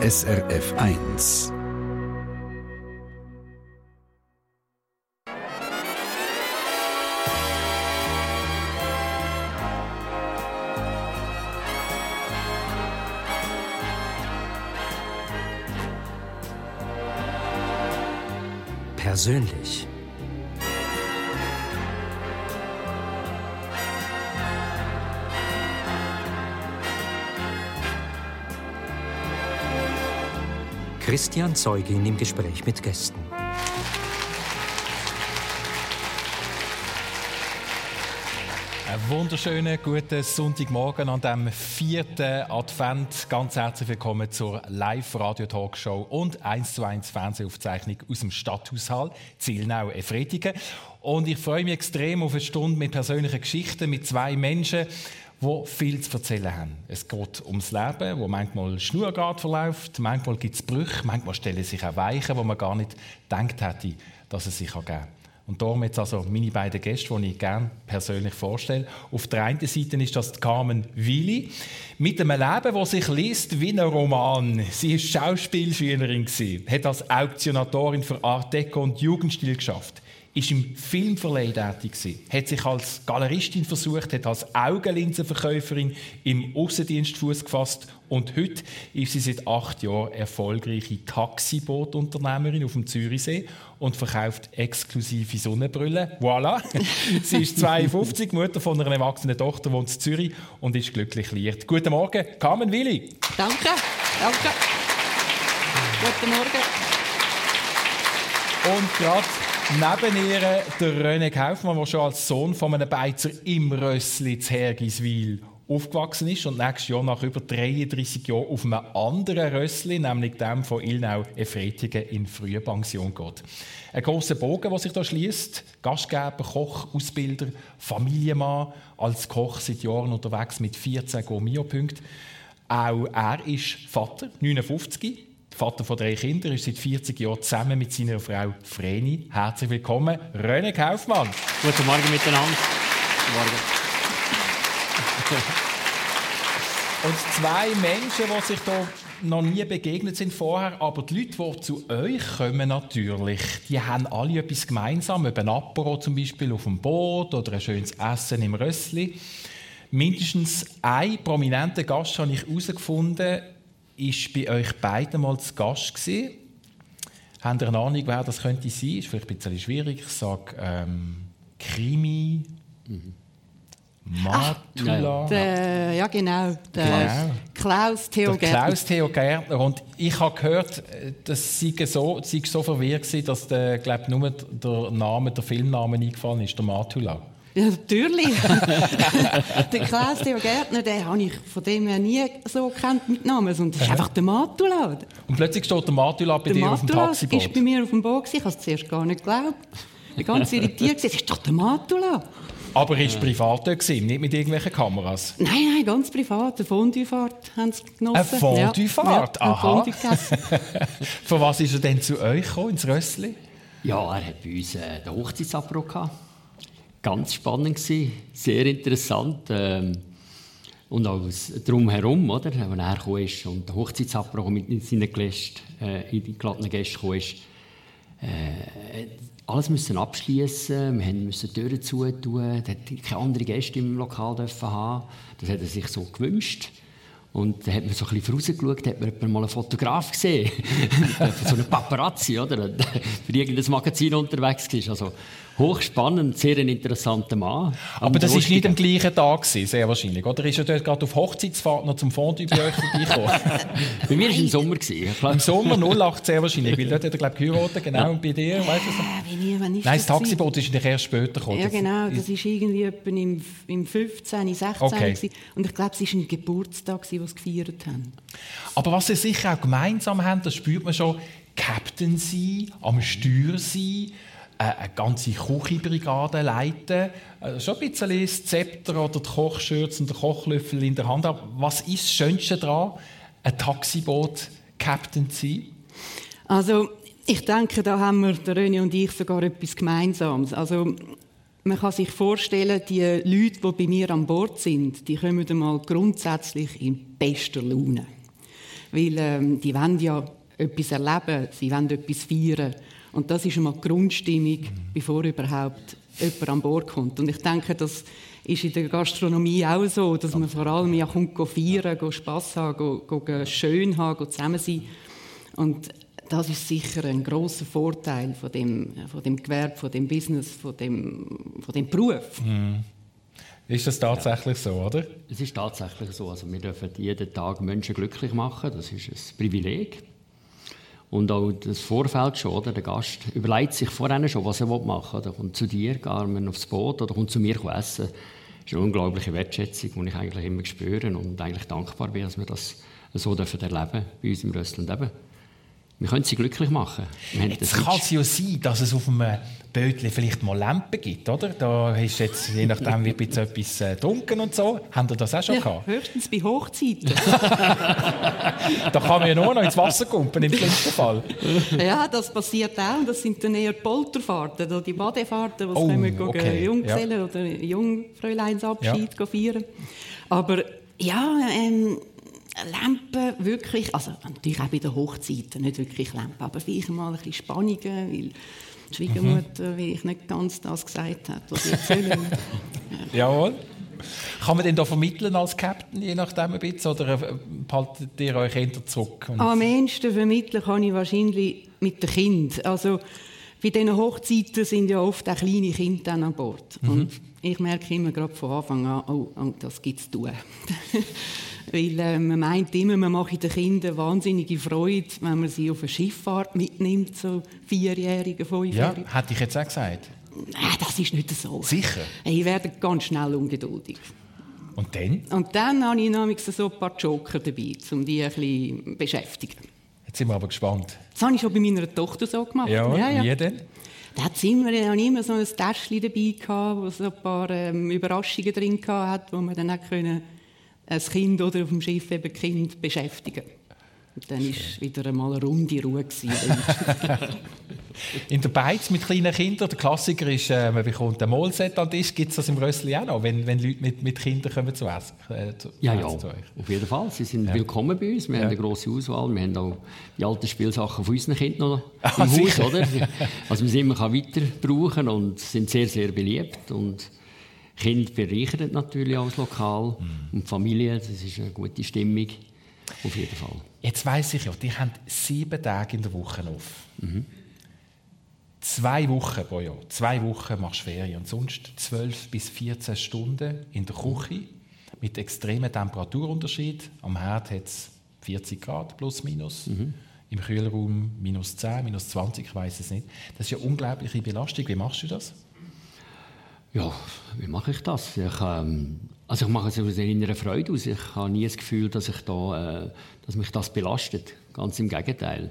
SRF 1. Persönlich. Christian Zeugin im Gespräch mit Gästen. Einen wunderschönen guten Sonntagmorgen an dem vierten Advent. Ganz herzlich willkommen zur Live-Radio-Talkshow und 1 zu 1 Fernsehaufzeichnung aus dem Stadthaushalt Zielnau Efretigen. Und ich freue mich extrem auf eine Stunde mit persönlichen Geschichten mit zwei Menschen, die viel zu erzählen haben. Es geht ums Leben, wo manchmal Schnurrad verläuft, manchmal gibt es Brüche, manchmal stellen sich auch Weichen, wo man gar nicht gedacht hätte, dass es sich geben kann. Und darum jetzt also meine beiden Gäste, die ich gerne persönlich vorstelle. Auf der einen Seite ist das Carmen Willi mit einem Leben, das sich liest wie ein Roman. Sie ist Schauspielschülerin, hat als Auktionatorin für Art Deco und Jugendstil geschafft ist im Filmverleih tätig gewesen, hat sich als Galeristin versucht, hat als Augenlinsenverkäuferin im Außendienst Fuß gefasst und heute ist sie seit acht Jahren erfolgreiche Taxibootunternehmerin auf dem Zürichsee und verkauft exklusive Sonnenbrillen. Voilà! sie ist 52, Mutter von einer erwachsenen Tochter, wohnt in Zürich und ist glücklich liiert. Guten Morgen, Carmen Willi. Danke, danke. Guten Morgen. Und gerade Neben ihr der René Kaufmann, der schon als Sohn von einem Beizer im Rössli zu Hergiswil aufgewachsen ist und nächstes Jahr nach über 33 Jahren auf einem anderen Rössli, nämlich dem von Ilnau Efretigen, in frühe Pension geht. Ein großer Bogen, der sich da schließt: Gastgeber, Koch, Ausbilder, Familienmann, als Koch seit Jahren unterwegs mit 14 Gourmio-Punkten. Auch er ist Vater, 59, Vater von drei Kindern, ist seit 40 Jahren zusammen mit seiner Frau Vreni. Herzlich willkommen, René Kaufmann. Guten Morgen miteinander. Guten Morgen. Und zwei Menschen, die sich hier noch nie begegnet sind vorher, aber die Leute, die zu euch kommen, natürlich, die haben alle etwas gemeinsam, ein Apero zum Beispiel auf dem Boot oder ein schönes Essen im Rössli. Mindestens ein prominenter Gast habe ich herausgefunden, ist bei euch beiden mal zu Gast gewesen. Habt ihr eine Ahnung, wer das könnte sein? Ist vielleicht ein bisschen schwierig. Ich sage ähm, Krimi, mhm. Matula. Ach, der, ja, genau. Der genau. Klaus Theo der Gärtner. Klaus Theo Gärtner. Und ich habe gehört, dass sie so, sie so verwirrt war, dass der, glaub, nur der Name, der Filmname eingefallen ist, der Matula. Ja, natürlich. der Klaus Theo Gärtner, den habe ich von dem her nie so kennt mit Namen, sondern das ist einfach der Matula. Und plötzlich steht der Matula bei der dir Matula auf dem Taxiboot. Der bei mir auf dem Boot. Ich habe es zuerst gar nicht geglaubt. Ich war ganz irritiert. Das ist doch der Matula. Aber er war privat dort, nicht mit irgendwelchen Kameras? Nein, nein, ganz privat. Eine Fondue-Fahrt haben sie genossen. Eine Fondue-Fahrt? Ja, Aha. Von was ist er denn zu euch gekommen, ins Rössli? Ja, er hat bei uns äh, den Hochzeitsabbruch gehabt ganz spannend gewesen, sehr interessant. Ähm, und auch drumherum, oder? Wenn er kam und der Hochzeitsabbruch mit seinen Gästen, äh, in die geladenen Gäste kam, äh, alles müssen abschließen, wir mussten Türen zutun, er keine anderen Gäste im Lokal dürfen haben. Das hat er sich so gewünscht. Und da hat man so ein bisschen vorausgeschaut, hat man mal einen Fotograf gesehen. so einen Paparazzi, oder? Für irgendein Magazin unterwegs war. Also, hochspannend, sehr ein interessanter Mann. Aber das war nicht am gleichen Tag, sehr wahrscheinlich. Oder ist er dort gerade auf Hochzeitsfahrt noch zum Fondue bei euch vorbeigekommen? bei mir war es im Sommer. Im Sommer 08 sehr wahrscheinlich, weil dort hat er, glaube ich, geheiratet, genau, und bei dir, weißt du so? Äh, ist Nein, das Taxiboot ist erst später gekommen. Ja, genau, das war irgendwie etwa im, im 15., 16. Okay. Und ich glaube, es war ein Geburtstag, den sie gefeiert haben. Aber was sie sicher auch gemeinsam haben, das spürt man schon, Captain sein, am Steuer sein, eine ganze Küchenbrigade leiten, äh, schon ein bisschen das Zepter oder die Kochschürze und der Kochlöffel in der Hand haben. Was ist das Schönste daran, ein Taxiboot-Captain zu sein? Also, ich denke, da haben wir, René und ich, sogar etwas Gemeinsames. Also, man kann sich vorstellen, die Leute, die bei mir an Bord sind, die kommen einmal grundsätzlich in bester Laune. Weil ähm, die wollen ja etwas erleben, sie wollen etwas feiern. Und das ist einmal die Grundstimmung, bevor überhaupt jemand an Bord kommt. Und ich denke, das ist in der Gastronomie auch so, dass man vor allem ja kommt feiern, go Spass haben, go, go schön haben, go zusammen sein. Und das ist sicher ein großer Vorteil von dem, von dem Gewerbe, von dem Business, von dem, von dem Beruf. Mhm. Ist das tatsächlich ja. so, oder? Es ist tatsächlich so. Also wir dürfen jeden Tag Menschen glücklich machen. Das ist ein Privileg. Und auch das Vorfeld schon, oder? Der Gast überlegt sich vorher schon, was er machen will. Oder kommt zu dir, man aufs Boot oder kommt zu mir essen. Das ist eine unglaubliche Wertschätzung, die ich eigentlich immer spüre und eigentlich dankbar bin, dass wir das so erleben dürfen bei uns im Röstland. Wir können sie glücklich machen. Jetzt kann es ja sein, dass es auf einem Bötchen vielleicht mal Lampen gibt, oder? Da ist jetzt, je nachdem, wie ein etwas äh, dunkel und so. Haben ihr das auch schon ja, gehabt? Höchstens bei Hochzeiten. da kann man ja nur noch ins Wasser kumpen, im schlimmsten Fall. Ja, das passiert auch. Das sind dann eher Polterfahrten, oder die Badefahrten, wo oh, wir okay. Junggesellen ja. oder Jungfräuleinsabschied ja. feiern. Aber ja, ähm, Lampen wirklich, also natürlich auch bei den Hochzeiten, nicht wirklich Lampen, aber vielleicht mal ein bisschen Spannungen, weil die Schwiegermutter mhm. ich nicht ganz das gesagt hat, was sie erzählen. Jawohl. Kann man denn da vermitteln als Captain, je nachdem ein bisschen, oder äh, haltet ihr euch eher zurück? Am ehesten vermitteln kann ich wahrscheinlich mit den Kindern. Also, bei diesen Hochzeiten sind ja oft auch kleine Kinder an Bord. Mhm. Und ich merke immer gerade von Anfang an, oh, oh das gibt es zu tun. Weil äh, man meint immer, man mache den Kindern wahnsinnige Freude, wenn man sie auf eine Schifffahrt mitnimmt, so Vierjährige, Fünfjährige. Ja, hätte ich jetzt auch gesagt. Nein, das ist nicht so. Sicher? Ich werde ganz schnell ungeduldig. Und dann? Und dann habe ich nämlich so ein paar Joker dabei, um die ein bisschen zu beschäftigen. Jetzt sind wir aber gespannt. Das habe ich schon bei meiner Tochter so gemacht. Ja, ja, ja. wie denn? Da hat immer, immer so ein Täschchen dabei gehabt, wo so ein paar ähm, Überraschungen drin hatte, wo man dann auch können ein Kind oder auf dem Schiff eben Kind beschäftigen. Und dann war wieder einmal eine runde Ruhe. In der Beiz mit kleinen Kindern, der Klassiker ist, äh, man bekommt ein Mahlset an den Tisch. Gibt es das im Rössli auch noch, wenn, wenn Leute mit, mit Kindern kommen zu essen? Äh, zu, ja, ja, zu auf jeden Fall. Sie sind ja. willkommen bei uns. Wir ja. haben eine grosse Auswahl. Wir haben auch die alten Spielsachen von unseren Kindern noch ah, im Haus. Oder? Also wir sie immer weiter brauchen und sind sehr, sehr beliebt. Und Kinder bereichern natürlich auch das Lokal mhm. und die Familie, das ist eine gute Stimmung, auf jeden Fall. Jetzt weiss ich ja, die haben sieben Tage in der Woche auf. Mhm. Zwei Wochen pro Jahr. Zwei Wochen machst du Ferien und sonst zwölf bis 14 Stunden in der Küche mit extremen Temperaturunterschied. Am Herd hat es 40 Grad plus minus. Mhm. Im Kühlraum minus 10, minus 20, ich weiß es nicht. Das ist eine unglaubliche Belastung. Wie machst du das? Ja, wie mache ich das? Ich, ähm, also ich mache es aus innerer Freude aus. Ich habe nie das Gefühl, dass, ich da, äh, dass mich das belastet. Ganz im Gegenteil.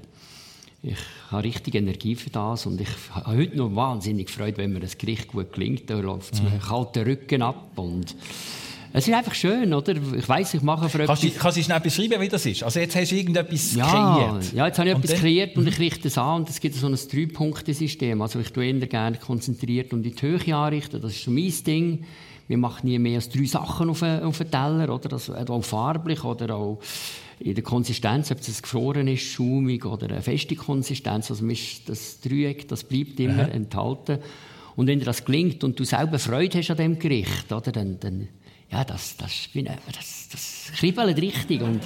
Ich habe richtig Energie für das und ich habe heute noch wahnsinnig Freude, wenn mir das Gericht gut gelingt. Da läuft es mhm. mir kalten Rücken ab und es ist einfach schön, oder? Ich weiß, ich mache für kannst etwas... kannst du schnell beschreiben, wie das ist? Also jetzt hast du irgendetwas ja, kreiert. Ja, jetzt habe ich und etwas dann? kreiert und ich richte es an und es gibt so ein Drei-Punkte-System. Also ich tue eher gerne konzentriert und in die Höhe anrichten. Das ist so mein Ding. Wir machen nie mehr als drei Sachen auf einen, auf einen Teller, oder? Das, auch farblich oder auch in der Konsistenz, ob es gefroren ist, schaumig oder eine feste Konsistenz. Also das Dreieck, das bleibt immer Aha. enthalten. Und wenn dir das gelingt und du selber Freude hast an dem Gericht, oder, dann, dann ja, das, das, das, das kribbelt richtig. Und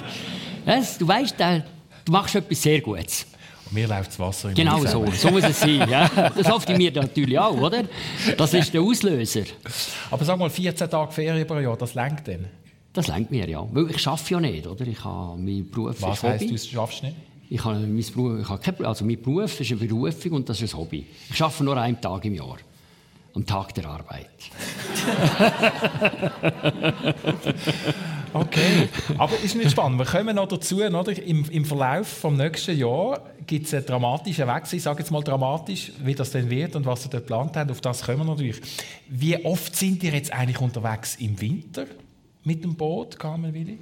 das, du weißt, du machst etwas sehr Gutes. Und mir läuft das Wasser im Genau so, so muss es sein. Ja. Das hofft mir natürlich auch, oder? Das ist der Auslöser. Aber sag mal, 14 Tage Ferien pro Jahr, das lenkt denn? Das lenkt mir, ja. Weil ich arbeite ja nicht, oder? Ich habe meinen Beruf Was heisst, du schaffst nicht? Ich habe, mein Beruf, ich habe kein, also mein Beruf ist eine Berufung und das ist ein Hobby. Ich arbeite nur einen Tag im Jahr am Tag der Arbeit. okay, aber ist nicht spannend. Wir kommen noch dazu, oder? Im, im Verlauf des nächsten Jahres gibt es einen dramatischen Wechsel. Ich sage jetzt mal dramatisch, wie das denn wird und was Sie dort geplant haben. Auf das kommen wir natürlich. Wie oft sind ihr jetzt eigentlich unterwegs im Winter mit dem Boot, Carmen Willi?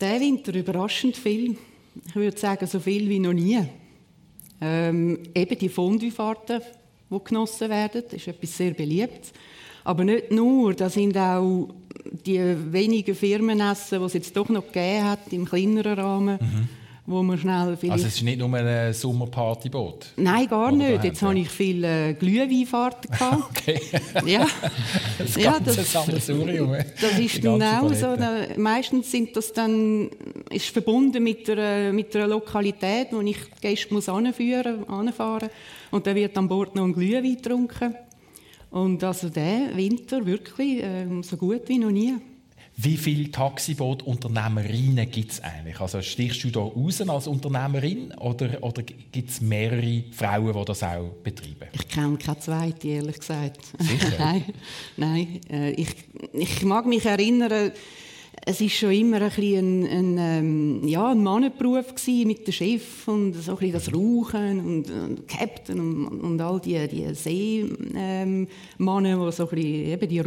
Der Winter überraschend viel. Ich würde sagen, so viel wie noch nie. Ähm, eben die Fondue-Fahrten die genossen werden. Das ist etwas sehr Beliebtes. Aber nicht nur, da sind auch die wenigen Firmenessen, die es jetzt doch noch gegeben hat, im kleineren Rahmen, mhm. Wo man schnell vielleicht... Also es ist nicht nur ein Sommerpartyboot? Nein, gar nicht. Jetzt hatte ich viele äh, Glühweinfahrten. okay. Ja. das ja, das, Sammelsurium. Das ist genau so. Meistens sind das dann, ist verbunden mit einer, mit einer Lokalität, wo ich die Gäste muss anführen, anfahren und dann wird an Bord noch ein Glühwein getrunken. Und also der Winter wirklich äh, so gut wie noch nie. Wie viele Taxibootunternehmerinnen gibt es eigentlich? Also stichst du da raus als Unternehmerin oder, oder gibt es mehrere Frauen, die das auch betreiben? Ich kenne keine zweite, ehrlich gesagt. Sicher? nein, nein. Äh, ich, ich mag mich erinnern, es war schon immer ein, ein, ein, ähm, ja, ein Mannenberuf mit dem Chef und so ein das Rauchen und, und Captain und, und all die, die Seemannen, ähm, die so ein eben die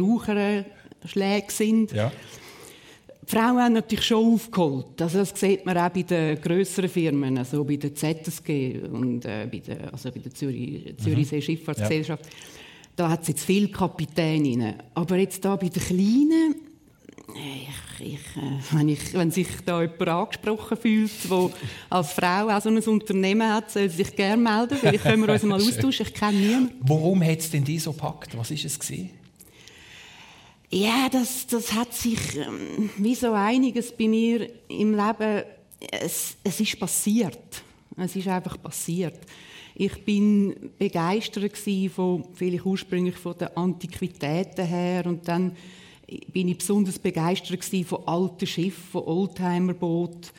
Raucherschläge sind. Ja. Die Frauen haben natürlich schon aufgeholt. Also das sieht man auch bei den grösseren Firmen, also bei der ZSG und äh, bei der, also bei der Zürich, Zürichsee mhm. Schifffahrtsgesellschaft. Ja. Da hat es jetzt viele Kapitäninnen. Aber jetzt da bei den Kleinen, ich, ich, äh, wenn, ich, wenn sich da jemand angesprochen fühlt, der als Frau auch so ein Unternehmen hat, soll sich gerne melden. Vielleicht können wir uns mal austauschen. Ich kenne niemanden. Warum hat es denn die so gepackt? Was war es? Gewesen? Ja, das, das hat sich ähm, wie so einiges bei mir im Leben, es, es ist passiert. Es ist einfach passiert. Ich bin begeistert von, vielleicht ursprünglich von den Antiquitäten her und dann bin ich besonders begeistert von alten Schiffen, von Oldtimerbooten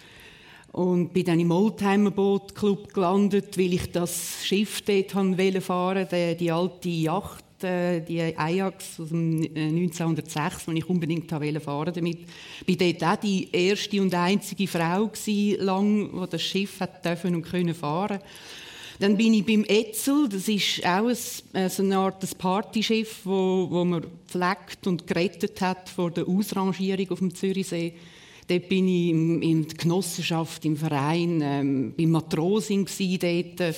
und bin dann im Oldtimerboot-Club gelandet, weil ich das Schiff dort fahren wollte, die alte Yacht die Ajax aus dem 1906, äh, die ich unbedingt fahren damit. Ich war dort auch die erste und einzige Frau lang, die das Schiff hat dürfen und können fahren. Dann bin ich beim Etzel, das ist auch ein, so eine Art Partyschiff, wo, wo man gepflegt und gerettet hat vor der Ausrangierung auf dem Zürichsee. Dort bin ich in, in der Genossenschaft, im Verein, ähm, beim Matrosin dort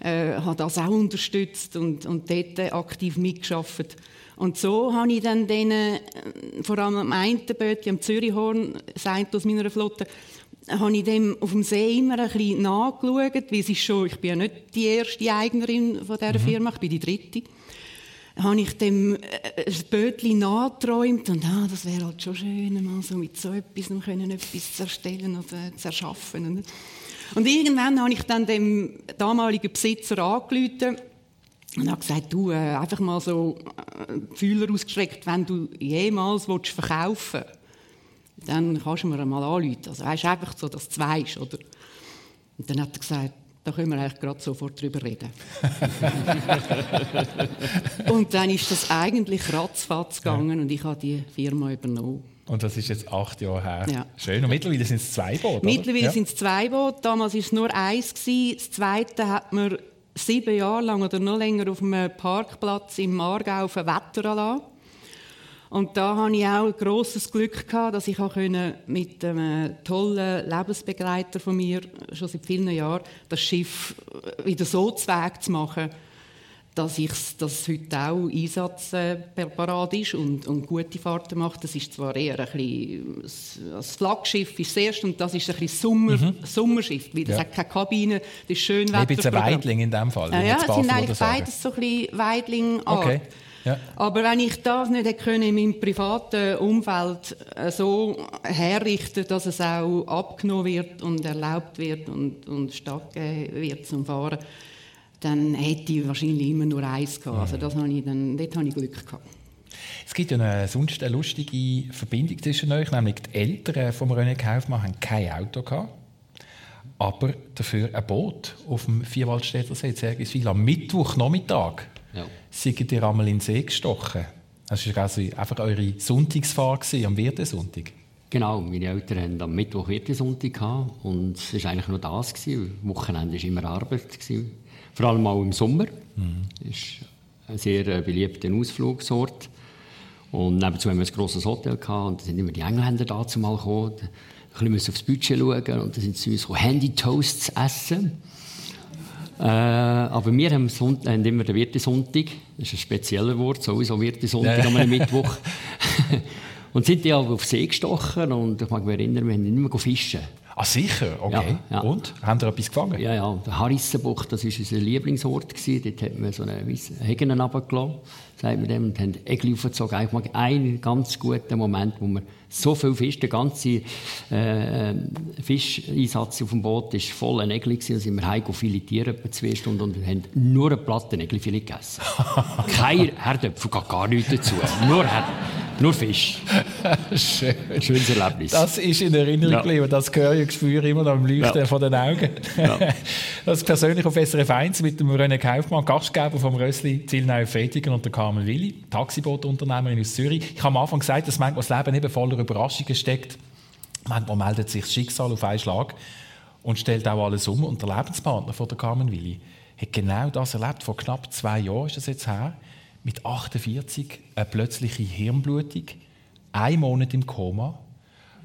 äh, habe das auch unterstützt und, und dort aktiv mitgeschafft. Und so habe ich dann denen, äh, vor allem am einen Boot, am Zürichhorn, sein aus meiner Flotte, habe ich dem auf dem See immer ein bisschen nachgeschaut, weil es ist schon, ich bin ja nicht die erste Eignerin von dieser mhm. Firma, ich bin die dritte habe ich dem äh, ein Bötchen nachgeträumt und ah, das wäre halt schon schön, mal so mit so etwas können etwas zu erstellen oder zu erschaffen. Und irgendwann habe ich dann dem damaligen Besitzer angerufen und habe gesagt, du, äh, einfach mal so äh, Fühler ausgestreckt, wenn du jemals willst verkaufen willst, dann kannst du mir mal anrufen. Also weißt, einfach so, dass du weißt, oder? Und dann hat er gesagt, da können wir eigentlich gerade sofort drüber reden. und dann ist das eigentlich ratzfatz gegangen ja. und ich habe die Firma übernommen. Und das ist jetzt acht Jahre her. Ja. Schön. Und mittlerweile sind es zwei Boote. Mittlerweile ja. sind es zwei Boote. Damals war es nur eins. Das zweite hat man sieben Jahre lang oder noch länger auf einem Parkplatz im Aargau auf Wetter. Und da hatte ich auch ein grosses Glück, gehabt, dass ich mit einem tollen Lebensbegleiter von mir schon seit vielen Jahren das Schiff wieder so zu Weg zu machen dass ich das heute auch einsatzparat ist und, und gute Fahrten macht. Das ist zwar eher ein bisschen, das Flaggschiff ist das erste und das ist ein bisschen Sommer, mhm. Sommerschiff, weil das ja. hat keine Kabine, das ist schön Wetter. Ein bisschen Weidling in dem Fall. Ja, ja es sind eigentlich beides so ein bisschen weidling okay. Ja. Aber wenn ich das nicht hätte können, in meinem privaten Umfeld äh, so herrichten, dass es auch abgenommen wird und erlaubt wird und, und stattgegeben wird zum Fahren, dann hätte ich wahrscheinlich immer nur eins gehabt. Also das habe ich dann, dort habe ich Glück gehabt. Es gibt ja eine, sonst eine lustige Verbindung zwischen euch, nämlich die Eltern von René Kaufmann haben kein Auto gehabt, aber dafür ein Boot auf dem Vierwaldstädter See, Zergiswil. Am Mittwochnachmittag ja. seid ihr einmal in den See gestochen. Das war also einfach eure Sonntagsfahrt am Wirtensonntag. Genau, meine Eltern hatten am Mittwoch Wirtensonntag und es war eigentlich nur das. Gewesen. Wochenende war immer Arbeit. Gewesen. Vor allem auch im Sommer. Mhm. Das ist ein sehr äh, beliebter Ausflugsort. Und nebenzu haben wir ein grosses Hotel gehabt und da sind immer die Engländer da zumal gekommen. Ein bisschen aufs Budget schauen und dann sind sie uns Handy-Toasts essen. Äh, aber wir haben, Sonntag, haben immer den Wirtesonntag. Das ist ein spezieller Wort, sowieso Wirtesonntag ja. am Mittwoch. und sind aber auf See gestochen und ich mag mich erinnern, wir haben nicht mehr fischen. Ah, sicher? Okay. Ja, ja. Und? Haben ihr etwas gefangen? Ja, ja. Der Harissenbucht, das war unser Lieblingsort. Gewesen. Dort hat man so eine Hegen runtergelassen, sagt man dem, und haben Egli aufgezogen. Eigentlich ein ganz guter Moment, wo wir so viel Fisch, der ganze äh, Fischeinsatz auf dem Boot war voll Egli. Da sind wir heim filetieren, etwa zwei Stunden, und haben nur eine Platte Egli gegessen. Kein Herdöpfel, gar nichts dazu. Nur Herdöpfel. Nur Fisch. Schön. Schönes Erlebnis. Das ist in Erinnerung Ja. geblieben. Das höre ich spüre immer noch im Leuchten Ja. von den Augen. Ja. Das persönlich auf SRF 1 mit dem René Kaufmann, Gastgeber vom Rössli Zielneu Fetigen und der Carmen Willi, Taxibootunternehmerin aus Zürich. Ich habe am Anfang gesagt, dass manchmal das Leben eben voller Überraschungen steckt. Manchmal meldet sich das Schicksal auf einen Schlag und stellt auch alles um. Und der Lebenspartner von der Carmen Willi hat genau das erlebt. Vor knapp zwei Jahren ist das jetzt her. Mit 48 eine plötzliche Hirnblutung, ein Monat im Koma,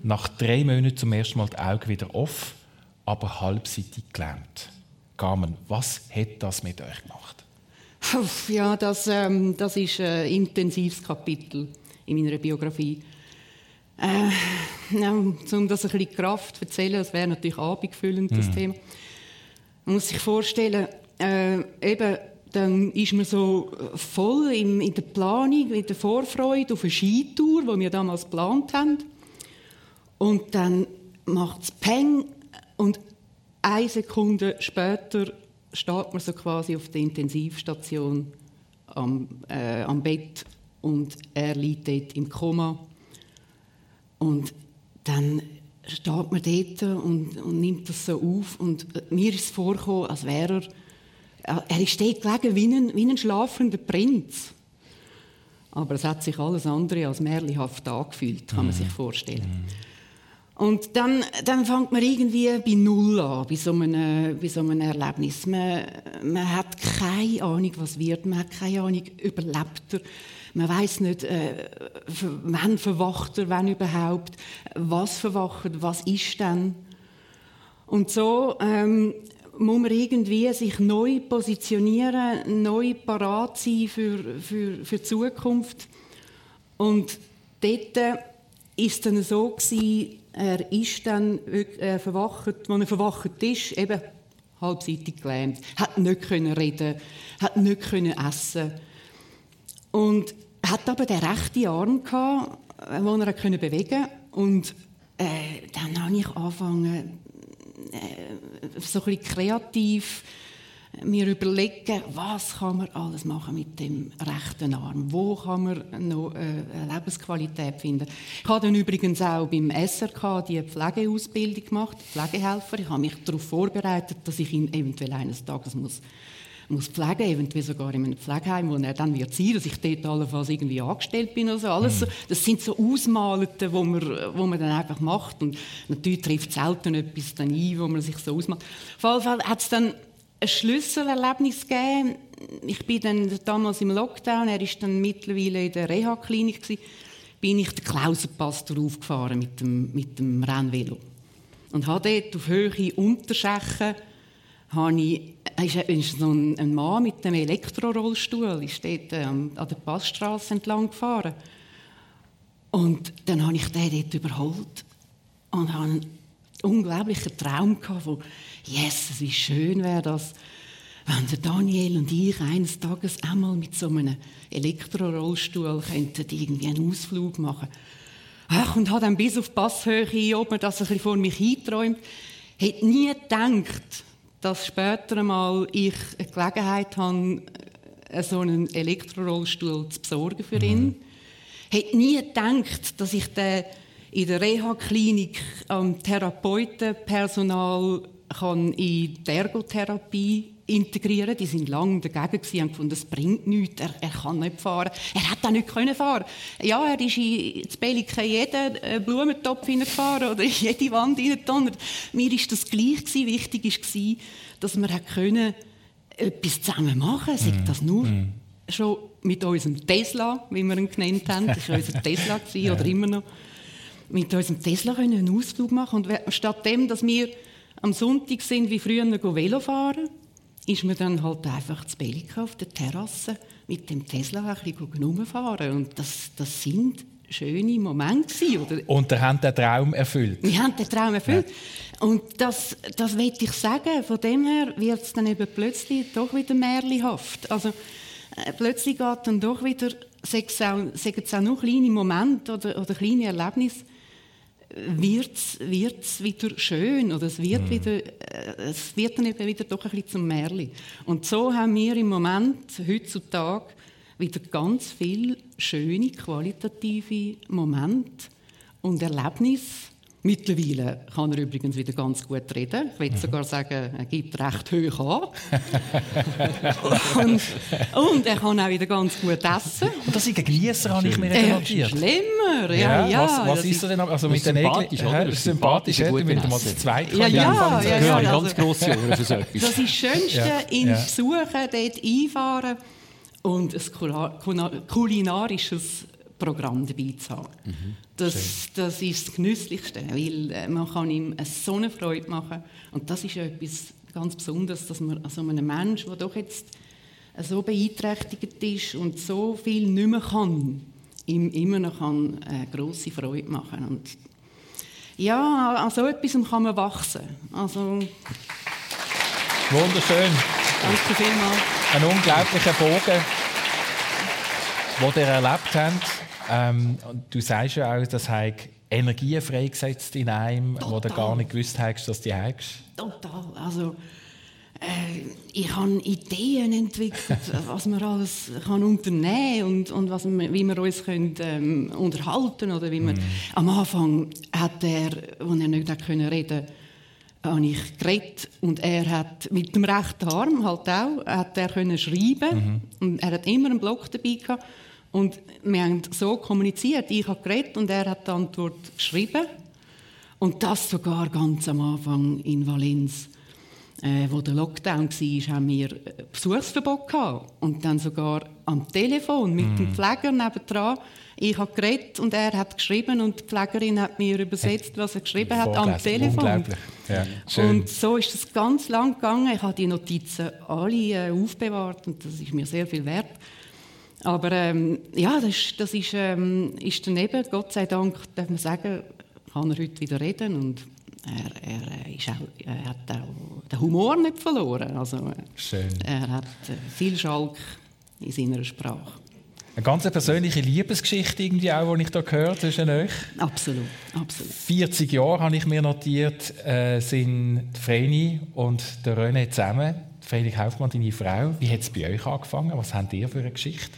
nach drei Monaten zum ersten Mal die Augen wieder off, aber halbseitig gelähmt. Carmen, was hat das mit euch gemacht? Uff, Ja, das, ähm, das ist ein intensives Kapitel in meiner Biografie. Äh, ja, um das ein bisschen Kraft zu erzählen, das wäre natürlich abendfüllend, das Thema. Man muss sich vorstellen, äh, eben, dann ist man so voll in, in der Planung, in der Vorfreude auf eine Skitour, die wir damals geplant haben. Und dann macht es Peng und eine Sekunde später steht man so quasi auf der Intensivstation am, äh, am Bett und er liegt dort im Koma. Und dann steht man dort und, und nimmt das so auf und äh, mir ist es vorgekommen, als wäre er, er ist dort gelegen wie ein, wie ein schlafender Prinz. Aber es hat sich alles andere als märchenhaft angefühlt, kann man sich vorstellen. Und dann, dann fängt man irgendwie bei Null an, bei so einem, bei so einem Erlebnis. Man, man hat keine Ahnung, was wird, man hat keine Ahnung, überlebt er. Man weiß nicht, äh, wann verwacht er, wann überhaupt, was verwacht, was ist dann. Und so ähm, muss man irgendwie sich neu positionieren, neu parat sein für, für, für die Zukunft. Und dort war es dann so, gewesen, er ist dann äh, verwacht, als er verwacht ist, eben halbseitig gelähmt, hat nicht können reden, hat nicht können essen. Und hat aber den rechten Arm gehabt, äh, den er können bewegen. Und äh, dann habe ich angefangen, äh, so ein bisschen kreativ mir überlegen, was kann man alles machen mit dem rechten Arm? Wo kann man noch äh, eine Lebensqualität finden? Ich habe dann übrigens auch beim SRK die Pflegeausbildung gemacht, Pflegehelfer. Ich habe mich darauf vorbereitet, dass ich ihn eventuell eines Tages muss muss pflegen, eventuell sogar in einem Pflegeheim, wo er dann wird sein, dass ich dort allenfalls irgendwie angestellt bin oder so. Alles so, das sind so Ausmalungen, wo man, wo man dann einfach macht und natürlich trifft selten etwas dann ein, wo man sich so ausmalt. Auf jeden Fall hat es dann ein Schlüsselerlebnis gegeben. Ich bin dann damals im Lockdown, er ist dann mittlerweile in der Reha-Klinik bin ich den Klausenpass aufgefahren mit dem, mit dem Rennvelo. Und habe dort auf Höhe Unterschächen habe ich, ist, so ein, ein Mann mit einem Elektrorollstuhl, ist dort ähm, an der Passstraße entlang gefahren. Und dann habe ich den dort überholt und habe einen unglaublichen Traum gehabt yes, wie schön wäre das, wenn der Daniel und ich eines Tages einmal mit so einem Elektrorollstuhl könnten irgendwie einen Ausflug machen. Ach, und habe dann bis auf Passhöhe oben das ein bisschen vor mich eingeträumt. Hätte nie gedacht, dass später einmal ich eine Gelegenheit habe, äh, so einen Elektrorollstuhl zu besorgen für ihn. Hätte nie gedacht, dass ich den in der Reha-Klinik am Therapeutenpersonal kann in die Ergotherapie integrieren. Die sind lange dagegen gewesen, haben gefunden, das bringt nichts, er, er kann nicht fahren. Er hat auch nicht können fahren. Ja, er ist in das Belliken jeden äh, Blumentopf hineingefahren oder in jede Wand hineingedonnert. Mir ist das gleich gewesen. Wichtig war, dass wir können etwas zusammen machen, sei das nur schon mit unserem Tesla, wie wir ihn genannt haben. Das war unser Tesla gewesen, oder immer noch. Mit unserem Tesla können einen Ausflug machen und statt dem, dass wir am Sonntag sind wie früher go Velo fahren, ist man dann halt einfach zu Belgica auf der Terrasse mit dem Tesla ein bisschen rumfahren. Und das, das sind schöne Momente gewesen, oder? Und ihr habt den Traum erfüllt. Wir haben den Traum erfüllt. Ja. Und das, das will ich sagen. Von dem her wird es dann eben plötzlich doch wieder märchenhaft. Also, äh, plötzlich geht dann doch wieder, sagen es auch nur kleine Momente oder, oder kleine Erlebnisse, wird es wieder schön oder es wird, mm. wieder, äh, es wird dann eben wieder doch ein bisschen zum Märchen. Und so haben wir im Moment, heutzutage, wieder ganz viele schöne, qualitative Momente und Erlebnisse. Mittlerweile kann er übrigens wieder ganz gut reden. Ich würde mhm. sogar sagen, er gibt recht hoch an. und, und, er kann auch wieder ganz gut essen. Und das ist ein Genießer, habe ich mir notiert. Schlimmer, ja, ja. Was, was ist er denn? Also mit den sympathisch, Nägeln, oder? sympathisch, hätte man mal das zweite ja, ja, ja, ja, ja, ganz grosse Ohren für so etwas. Das ist das Schönste, ja, ihn ja. besuchen, dort einfahren und ein kulinarisches Programm dabei zu haben. Mhm. Das, das ist das Genüsslichste, weil äh, man kann ihm so eine Freude machen und das ist ja etwas ganz Besonderes, dass man also einem Menschen, der doch jetzt so beeinträchtigt ist und so viel nicht mehr kann, ihm immer noch eine äh, grosse Freude machen und ja, an so etwas kann man wachsen. Also, Wunderschön. Danke vielmals. Ein unglaublicher Bogen, den ihr erlebt habt. Ähm, und du sagst ja auch, dass Energie freigesetzt in einem, Total. wo du gar nicht gewusst hast, dass du hast. Total. Also, äh, ich habe Ideen entwickelt, was man alles kann unternehmen und, und was wie wir uns können, ähm, unterhalten oder wie wir, mm. Am Anfang hat er, als er nicht reden konnte, habe ich geredet und er hat mit dem rechten Arm halt auch, hat er können schreiben mhm. und er hat immer einen Block dabei gehabt und wir haben so kommuniziert. Ich habe geredet und er hat die Antwort geschrieben und das sogar ganz am Anfang in Valenz. Äh, wo der Lockdown war, haben wir Besuchsverbot gehabt. Und dann sogar am Telefon mit mm. dem Pfleger nebendran ich habe geredet und er hat geschrieben und die Pflegerin hat mir übersetzt, was er geschrieben hat am Telefon. Ja, und so ist es ganz lang gegangen. Ich habe die Notizen alle äh, aufbewahrt und das ist mir sehr viel wert. Aber ähm, ja, das, das ist, ähm, ist daneben, Gott sei Dank, darf man sagen, kann er heute wieder reden und er, er, ist auch, er hat auch den Humor nicht verloren. Also, Schön. Er hat äh, viel Schalk in seiner Sprache. Eine ganz persönliche Liebesgeschichte irgendwie auch, die ich da gehört zwischen euch. Absolut, absolut. 40 Jahre habe ich mir notiert, äh, sind Vreni und der René zusammen. Vreni Kaufmann, deine Frau. Wie hat es bei euch angefangen? Was habt ihr für eine Geschichte?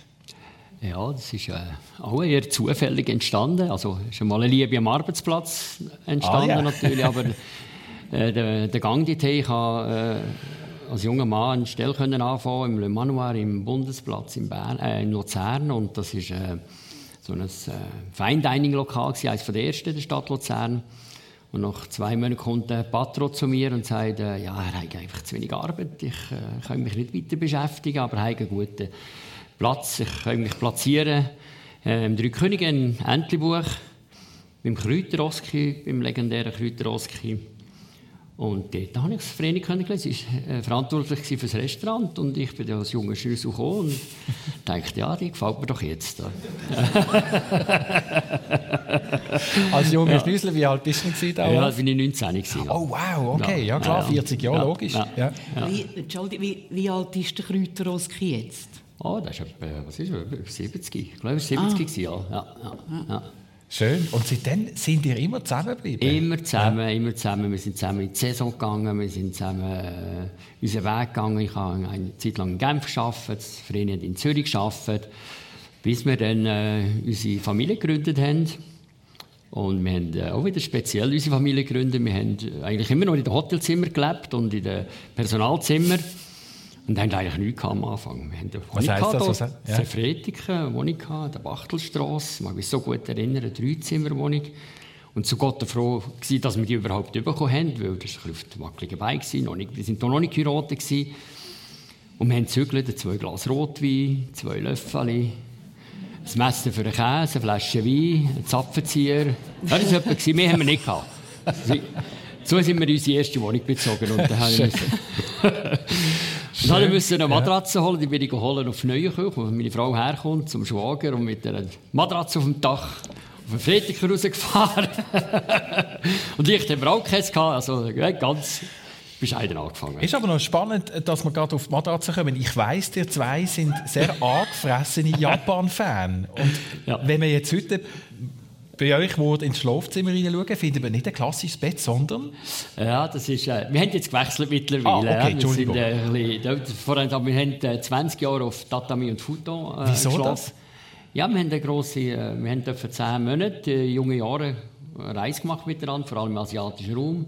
Ja, das ist äh, auch eher zufällig entstanden. Also ist mal eine Liebe am Arbeitsplatz entstanden ah, ja. natürlich, aber äh, der, der Gang dorthin, ich habe äh, als junger Mann eine Stelle können anfangen im Le Manoir im Bundesplatz in, Bern, äh, in Luzern und das ist äh, so ein äh, Fine Dining Lokal eines der ersten der Stadt Luzern. Und nach zwei Monaten kommt der Patron zu mir und sagt, äh, ja, er hat einfach zu wenig Arbeit, ich äh, kann mich nicht weiter beschäftigen, aber er hat einen guten Platz, ich kann mich platzieren. Äh, Im Drei Könige in Entlebuch, beim Kräuteroski, beim legendären Kräuteroski. Und dort habe ich das Vreni kennengelernt. Sie war äh, verantwortlich für das Restaurant und ich bin als junger Schlüssel gekommen und dachte, ja, die gefällt mir doch jetzt. als junger ja. Schlüssel, wie alt bist du da? Ja, bin ich 19 gewesen, ja. Oh wow, okay, ja, klar, 40 Jahre, logisch. Ja. Wie, Entschuldigung, wie, wie alt ist der Kräuteroski jetzt? Oh, das ist etwa, was ist er, 70. Ich glaube, er war 70 ah. ja. ja, ja. Schön. Und seitdem sind wir immer zusammengeblieben? Immer zusammen, ja. immer zusammen. Wir sind zusammen in die Saison gegangen, wir sind zusammen äh, unseren Weg gegangen. Ich habe eine Zeit lang in Genf gearbeitet, hat in Zürich gearbeitet, bis wir dann äh, unsere Familie gegründet haben. Und wir haben äh, auch wieder speziell unsere Familie gegründet. Wir haben eigentlich immer noch in den Hotelzimmern gelebt und in den Personalzimmern. Und haben eigentlich nichts am Anfang. Wir haben Was heisst das? Was, ja. Fretiken, Wohnung gehabt, der Bachtelstrasse. Ich mag mich so gut erinnern, eine Dreizimmerwohnung. Und zu Gott froh war, dass wir die überhaupt bekommen haben, weil das war auf der wackeligen Beine, noch nicht, wir waren noch nicht geheiratet. Und wir haben gezügelt, zwei Glas Rotwein, zwei Löffel, ein Messer für einen Käse, eine Flasche Wein, ein Zapfenzieher. Das war etwas, mehr haben wir nicht gehabt. So sind wir unsere erste Wohnung bezogen. Und dann Dann musste ich eine Matratze holen, die bin ich holen auf Neuenkirch, wo meine Frau herkommt, zum Schwager und mit einer Matratze auf dem Dach auf den Freitag rausgefahren. und ich habe auch keins gehabt, also ganz bescheiden angefangen. Ist aber noch spannend, dass wir gerade auf die Matratze kommen. Ich weiss, ihr zwei sind sehr angefressene Japan-Fan. Und ja. wenn wir jetzt heute bei euch wo ins Schlafzimmer hineinschauen, finden wir nicht ein klassisches Bett, sondern... Ja, das ist... Äh, wir haben jetzt gewechselt mittlerweile. Ah, okay, Entschuldigung. Wir, sind, äh, bisschen, vorhin, wir haben äh, 20 Jahre auf Tatami und Futon äh, Wieso das? Ja, wir haben eine grosse... Äh, wir haben für 10 Monate, äh, junge Jahre, eine Reise gemacht miteinander, vor allem im asiatischen Raum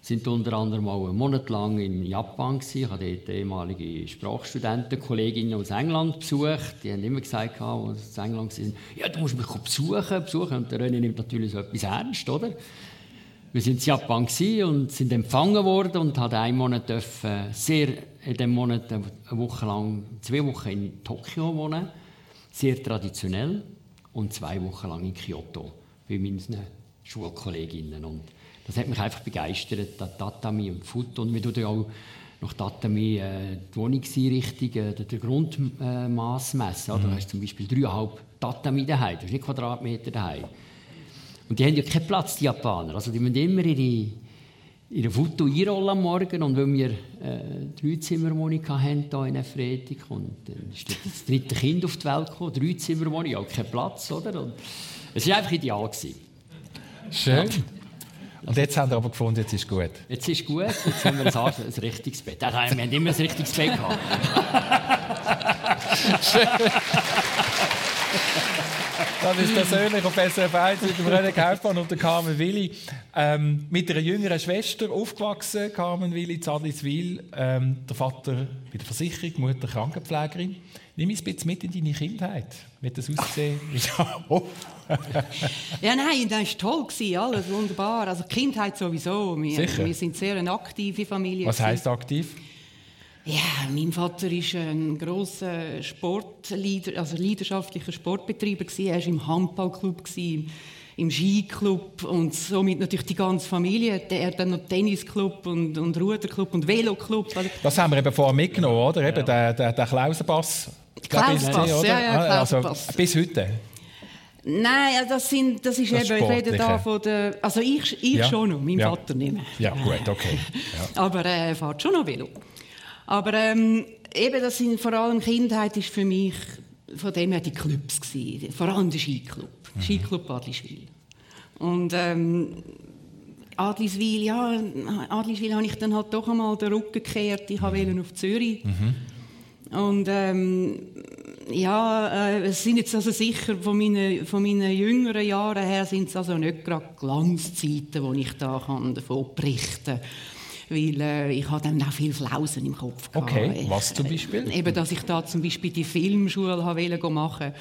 sind unter anderem auch einen Monat lang in Japan gewesen. Ich habe dort ehemalige Sprachstudenten, Kolleginnen aus England besucht. Die haben immer gesagt, als sie in England waren, ja, du musst mich besuchen, besuchen. Und der René nimmt natürlich so etwas ernst, oder? Wir sind in Japan und sind empfangen worden und haben einen Monat dürfen, sehr in diesem Monat eine Woche lang, zwei Wochen in Tokio wohnen. Sehr traditionell. Und zwei Wochen lang in Kyoto bei meinen Schulkolleginnen. Und das hat mich einfach begeistert, das Tatami und Foot. Und wir tun ja auch nach Tatami äh, die Wohnungseinrichtung, äh, den Grundmaß messen. Mhm. Da hast du zum Beispiel dreieinhalb Tatami daheim, du hast nicht Quadratmeter daheim. Und die haben ja keinen Platz, die Japaner. Also die müssen immer ihre, ihre Foto einrollen am Morgen. Und weil wir äh, drei Zimmerwohnung hatten hier in Freitag und dann ist das dritte Kind auf die Welt gekommen, drei Zimmerwohnung, auch keinen Platz, oder? Und es war einfach ideal. Gewesen. Schön. Ja. Und jetzt haben wir aber gefunden, jetzt ist gut. Jetzt ist gut, jetzt haben wir ein, ein richtiges Bett. wir haben immer ein richtiges Bett gehabt. Das ist persönlich auf SRF 1 mit dem René Kaufmann und der Carmen Willi. Ähm, mit einer jüngeren Schwester aufgewachsen, Carmen Willi, Zadliswil. Ähm, der Vater bei der Versicherung, Mutter Krankenpflegerin. Nimm uns ein bisschen mit in deine Kindheit. Wie hat das ausgesehen? oh. ja, nein, das war toll, alles wunderbar. Also Kindheit sowieso. Wir, Sicher? wir sind sehr eine aktive Familie. Was heisst aktiv? Ja, mein Vater war ein grosser Sportleader, also leidenschaftlicher Sportbetreiber. Er war im Handballclub, im Skiclub und somit natürlich die ganze Familie. Er hat dann noch Tennisclub und, und Ruderclub und Veloclub. Das haben wir eben vorher mitgenommen, oder? Eben ja. der, der, der Klausenpass. Klausenpass, ja, ja, ah, Klausenpass. Also, bis heute? Nein, das, sind, das ist das eben, ich rede da von der, also ich, ich ja. schon noch, mein ja. Vater nicht mehr. Ja, gut, okay. Ja. Aber er äh, fährt schon noch Velo. Aber ähm, eben, das sind vor allem Kindheit ist für mich von dem her die Clubs gewesen. Vor allem der Skiclub, mhm. Skiclub Adliswil. Und ähm, Adliswil, ja, Adliswil habe ich dann halt doch einmal den Rücken gekehrt. Ich wollte mhm. auf Zürich. Mhm. Und ähm, ja, äh, es sind jetzt also sicher von meinen, von meinen jüngeren Jahren her sind es also nicht gerade Glanzzeiten, wo ich da kann davon berichten kann weil äh, ich hatte dann auch viel Flausen im Kopf. Gehabt. Okay, was zum Beispiel? Äh, eben, dass ich da zum Beispiel die Filmschule wollte machen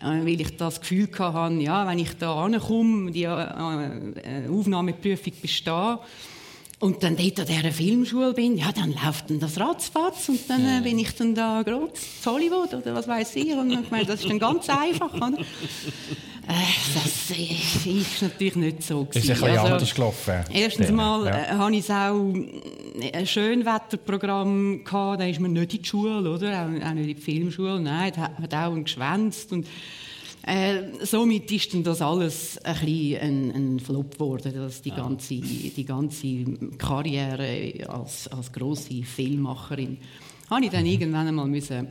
äh, weil ich das Gefühl hatte, ja, wenn ich da ankomme, die äh, äh, Aufnahmeprüfung bestehe, und dann dort an dieser Filmschule bin, ja, dann läuft dann das ratzfatz und dann äh, bin ich dann da gerade in Hollywood oder was weiß ich. Und ich meine, das ist dann ganz einfach. Oder? Äh, das ist natürlich nicht so. Gewesen. Ist ein bisschen also, anders gelaufen. Erstens mal ja. äh, hatte ich auch ein Schönwetterprogramm gehabt, da ist man nicht in die Schule, oder? Auch, auch nicht in die Filmschule. Nein, da hat man auch geschwänzt und äh, somit ist dann das alles ein, bisschen ein, ein Flop geworden, dass die ganze, die ganze Karriere als, als grosse Filmmacherin habe ich dann mhm. irgendwann einmal müssen,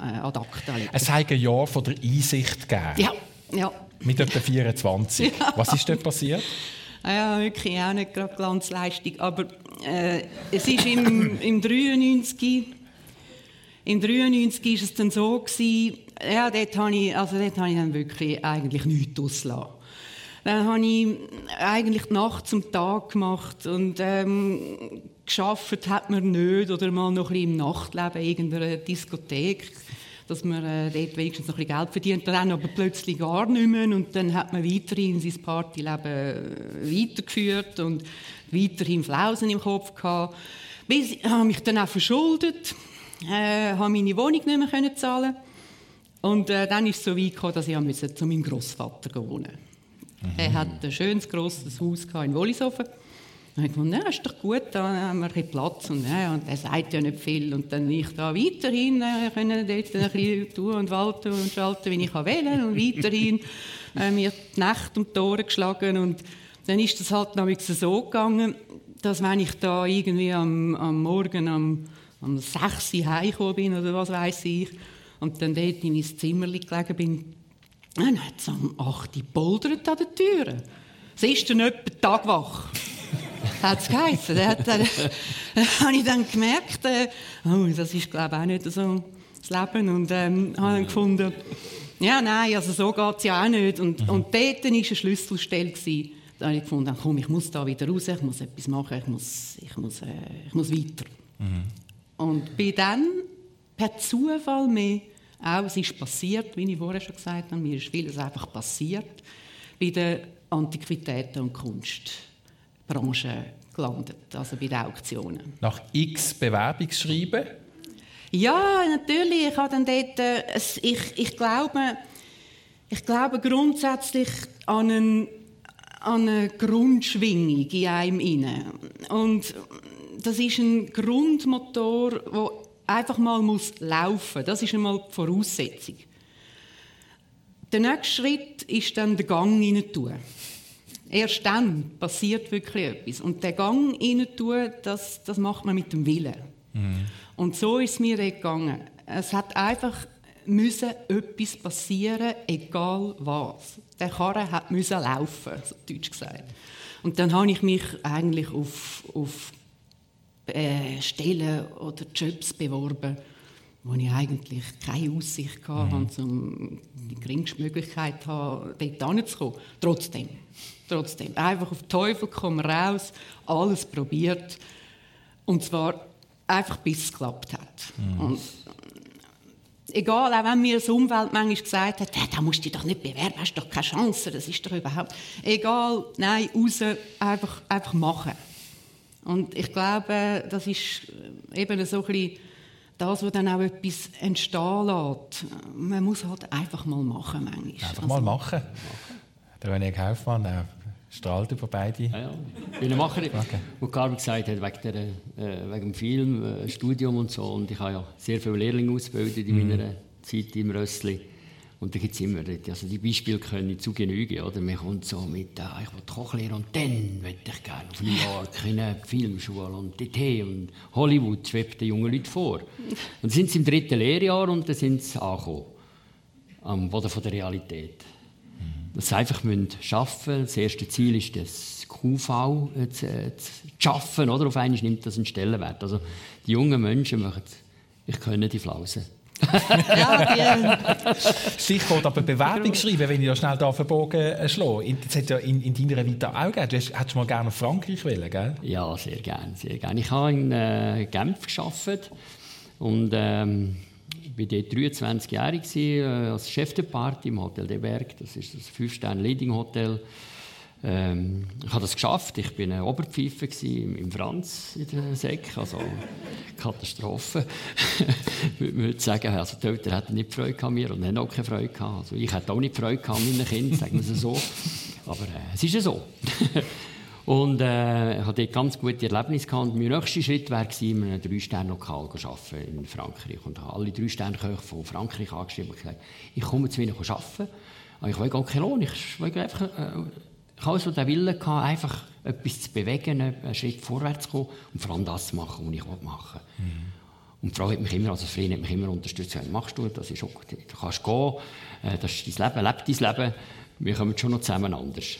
äh, ad acta legen. Es hat ein Jahr von der Einsicht gegeben. Ja, ja. Mit etwa 24. Ja. Was ist dort passiert? Ah ja, wirklich auch nicht gerade Glanzleistung. Aber äh, es ist im, im 93. Im 93 war es dann so, gewesen, ja, dort habe ich, also dort habe ich dann wirklich eigentlich nichts ausgelassen. Dann habe ich eigentlich die Nacht zum Tag gemacht und ähm, geschafft hat man nicht oder mal noch ein bisschen im Nachtleben irgendeiner Diskothek, dass man äh, dort wenigstens noch ein bisschen Geld verdient, dann aber plötzlich gar nicht mehr und dann hat man weiterhin sein Partyleben äh, weitergeführt und weiterhin Flausen im Kopf gehabt. Bis, ich habe mich dann auch verschuldet, äh, habe meine Wohnung nicht mehr zahlen und äh, dann ist es so weit gekommen, dass ich musste zu meinem Großvater wohnen. Mhm. Er hat ein schönes, grosses Haus in Wollishofen. Habe ich gedacht, ja, ist doch gut, da haben wir ein bisschen Platz. Und, ja, und er sagt ja nicht viel. Und dann ich da weiterhin äh, können dort ein bisschen tun und walten und schalten, wie ich will. Und weiterhin äh, mir die Nacht um die Tore geschlagen. Und dann ist das halt so gegangen, dass wenn ich da irgendwie am, am Morgen am, am 6 Uhr heimgekommen bin oder was weiß ich, und dann dort in mein Zimmer gelegen bin, dann hat es am 8 Uhr poldert an der Tür. Es ist dann etwa Tagwach. hat es geheißen. Da hat, äh, habe ich dann gemerkt, äh, oh, das ist glaube ich auch nicht so das Leben. Und ähm, habe dann gefunden, ja, nein, also so geht es ja auch nicht. Und, mhm. und dort war eine Schlüsselstelle. Gewesen. Da habe ich gefunden, komm, ich muss da wieder raus, ich muss etwas machen, ich muss, ich muss, äh, ich muss weiter. Mhm. Und bin dann per Zufall mehr, auch es ist passiert, wie ich vorher schon gesagt habe, mir ist vieles einfach passiert, bei der Antiquitäten- und Kunstbranche gelandet, also bei den Auktionen. Nach x Bewerbungsschreiben? Ja, natürlich. Ich, habe dann dort, äh, ich, ich, glaube, ich glaube grundsätzlich an, einen, an eine Grundschwingung in einem inne. Und das ist ein Grundmotor, der einfach mal muss laufen. Das ist einmal die Voraussetzung. Der nächste Schritt ist dann der Gang hinein tun. Erst dann passiert wirklich etwas. Und der Gang hinein tun, das, das macht man mit dem Willen. Mhm. Und so ist es mir gegangen. Es hat einfach müssen etwas passieren, egal was. Der Karren hat müssen laufen, so deutsch gesagt. Und dann habe ich mich eigentlich auf, auf äh, Stellen oder Jobs beworben, wo ich eigentlich keine Aussicht hatte, mhm. um die geringste Möglichkeit habe, dort hinzukommen. Trotzdem. Trotzdem. Einfach auf Teufel komm raus, alles probiert. Und zwar einfach bis es geklappt hat. Mhm. Und egal, auch wenn mir das Umfeld manchmal gesagt hat, hey, da musst du dich doch nicht bewerben, hast doch keine Chance, das ist doch überhaupt... Egal, nein, raus, einfach, einfach machen. Und ich glaube, das ist eben so ein bisschen das, was dann auch etwas entstehen lässt. Man muss halt einfach mal machen manchmal. Einfach mal also, machen. Der René Kaufmann äh, strahlt über beide. Ja, ja. Ich bin ein Macher, okay. wo Carmen gesagt hat, wegen, der, äh, wegen dem Filmstudium äh, und so. Und ich habe ja sehr viele Lehrlinge ausgebildet in mhm. meiner Zeit im Rössli. Und da gibt es immer, also die Beispiele können zu genügen, oder? Man kommt so mit, ah, ich will Koch lernen und dann möchte ich gerne auf New York in eine Filmschule und DT und Hollywood schwebt den jungen Leuten vor. Und dann sind sie im dritten Lehrjahr und dann sind sie angekommen, am Boden von der Realität. Dass sie einfach arbeiten müssen. Das erste Ziel ist das QV äh, zu, äh, zu schaffen, oder? Auf einmal nimmt das einen Stellenwert. Also die jungen Menschen machen, ich kenne die Flausen ja, Stichwort aber Bewerbung schreiben, wenn ich da schnell da verbogen schlage. Das hat ja in, in deiner Vita auch gegeben. Du hast, hättest mal gerne nach Frankreich wollen, gell? Ja, sehr gerne, sehr gerne. Ich habe in äh, Genf gearbeitet und ähm, war dort 23 Jahre äh, als Chef der Party im Hotel de Berg. Das ist das 5-Sterne-Leading-Hotel ähm, ich habe das geschafft. Ich bin ein Oberpfeife im, Franz in der Sek, also Katastrophe. würde sagen, also die Eltern hatten nicht Freude an mir und haben auch keine Freude gehabt. Also ich hatte auch nicht Freude an meinen Kindern, sagen wir es so. Aber äh, es ist ja so. und äh, ich hatte ganz gute Erlebnisse gehabt. Und mein nächster Schritt wäre in einem Drei-Sterne-Lokal zu arbeiten in Frankreich. Und habe alle Drei-Sterne-Köche von Frankreich angeschrieben und gesagt, ich komme zu Ihnen arbeiten, aber ich will gar keinen Lohn, ich will einfach... Äh, ich habe so den Willen gehabt, einfach etwas zu bewegen, einen Schritt vorwärts zu kommen und vor allem das zu machen, was ich machen will. Mhm. Und Frau hat mich immer, also das hat mich immer unterstützt. Was machst du? Das ist okay. Du kannst gehen. Äh, das ist dein Leben. Leb dein Leben. Wir kommen schon noch zusammen anders.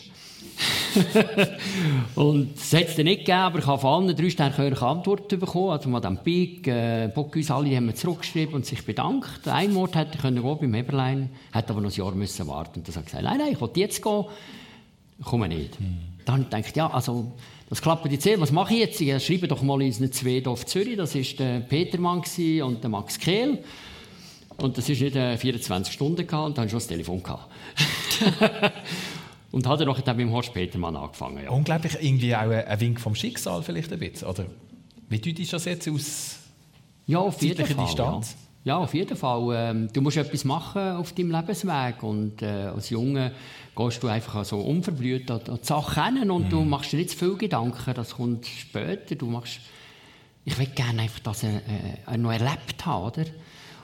und es hat es nicht gegeben, aber ich habe von allen drei Sternen Antworten bekommen. Also Madame Pig, äh, Bocuse, alle haben mir zurückgeschrieben und sich bedankt. Ein Wort hätte ich können gehen beim Heberlein, hätte aber noch ein Jahr müssen warten. Und habe ich gesagt, nein, nein, ich will jetzt gehen komme nicht. Mhm. Dann habe ich gedacht, ja, also, das klappt jetzt sehr. Was mache ich jetzt? Ich schreibe doch mal in unseren zwei auf Zürich. Das war der Petermann und der Max Kehl. Und das war nicht äh, 24 Stunden gehabt, und dann schon das Telefon gehabt. und hat er noch mit dem Horst Petermann angefangen. Ja. Unglaublich irgendwie auch ein Wink vom Schicksal vielleicht ein bisschen, oder? Wie ist das jetzt aus ja, auf jeden Fall, Distanz? Ja, auf jeden Fall. Ähm, du musst etwas machen auf deinem Lebensweg und äh, als Junge gehst du einfach so unverblüht an, die Sachen hin und mhm. du machst dir nicht zu viel Gedanken, das kommt später. Du machst, ich will gerne einfach das äh, äh, noch erlebt haben, oder?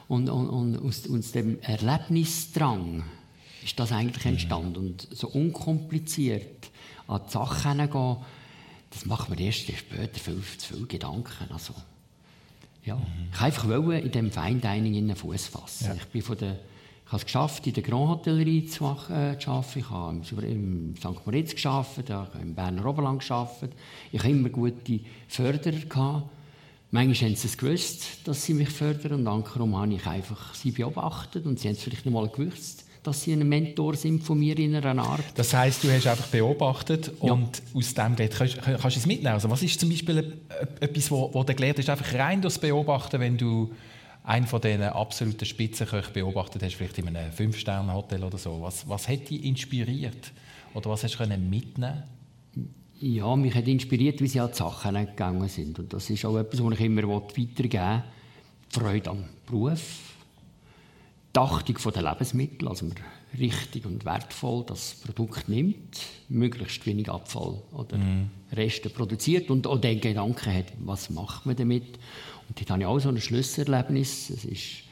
Und, und, und aus, aus, dem Erlebnisdrang ist das eigentlich mhm. entstanden und so unkompliziert an die Sachen hingehen, das macht man erst später viel zu viel Gedanken. Also, ja. Mhm. Ich wollte einfach in diesem Fine Dining in Fuß fassen. Ja. Ich bin von der ich habe es geschafft, in der Grand Hotellerie zu, äh, zu arbeiten. Ich habe im, St. Moritz ich habe im Berner Oberland gearbeitet. Ich hatte immer gute Förderer. Gehabt. Manchmal haben sie es gewusst, dass sie mich fördern und andersrum habe ich einfach sie beobachtet und sie haben es vielleicht nicht mal gewusst dass sie ein Mentor sind von mir in einer Art. Das heißt, du hast einfach beobachtet ja. und aus dem geht, kannst, kannst du es mitnehmen. Also was ist zum Beispiel etwas, wo, wo du gelernt hast, einfach rein durchs Beobachten, wenn du einen von diesen absoluten Spitzenköchen beobachtet hast, vielleicht in einem Fünf-Sterne-Hotel oder so. Was, was hat dich inspiriert? Oder was hast du mitnehmen Ja, mich hat inspiriert, wie sie an die Sachen gegangen sind. Und das ist auch etwas, was ich immer weitergeben will. Freude am Beruf, die Achtung der Lebensmittel, also man richtig und wertvoll das Produkt nimmt, möglichst wenig Abfall oder mm. Reste produziert und auch den Gedanken hat, was macht man damit. Und dort hatte ich auch so ein Schlüsselerlebnis. Es ist,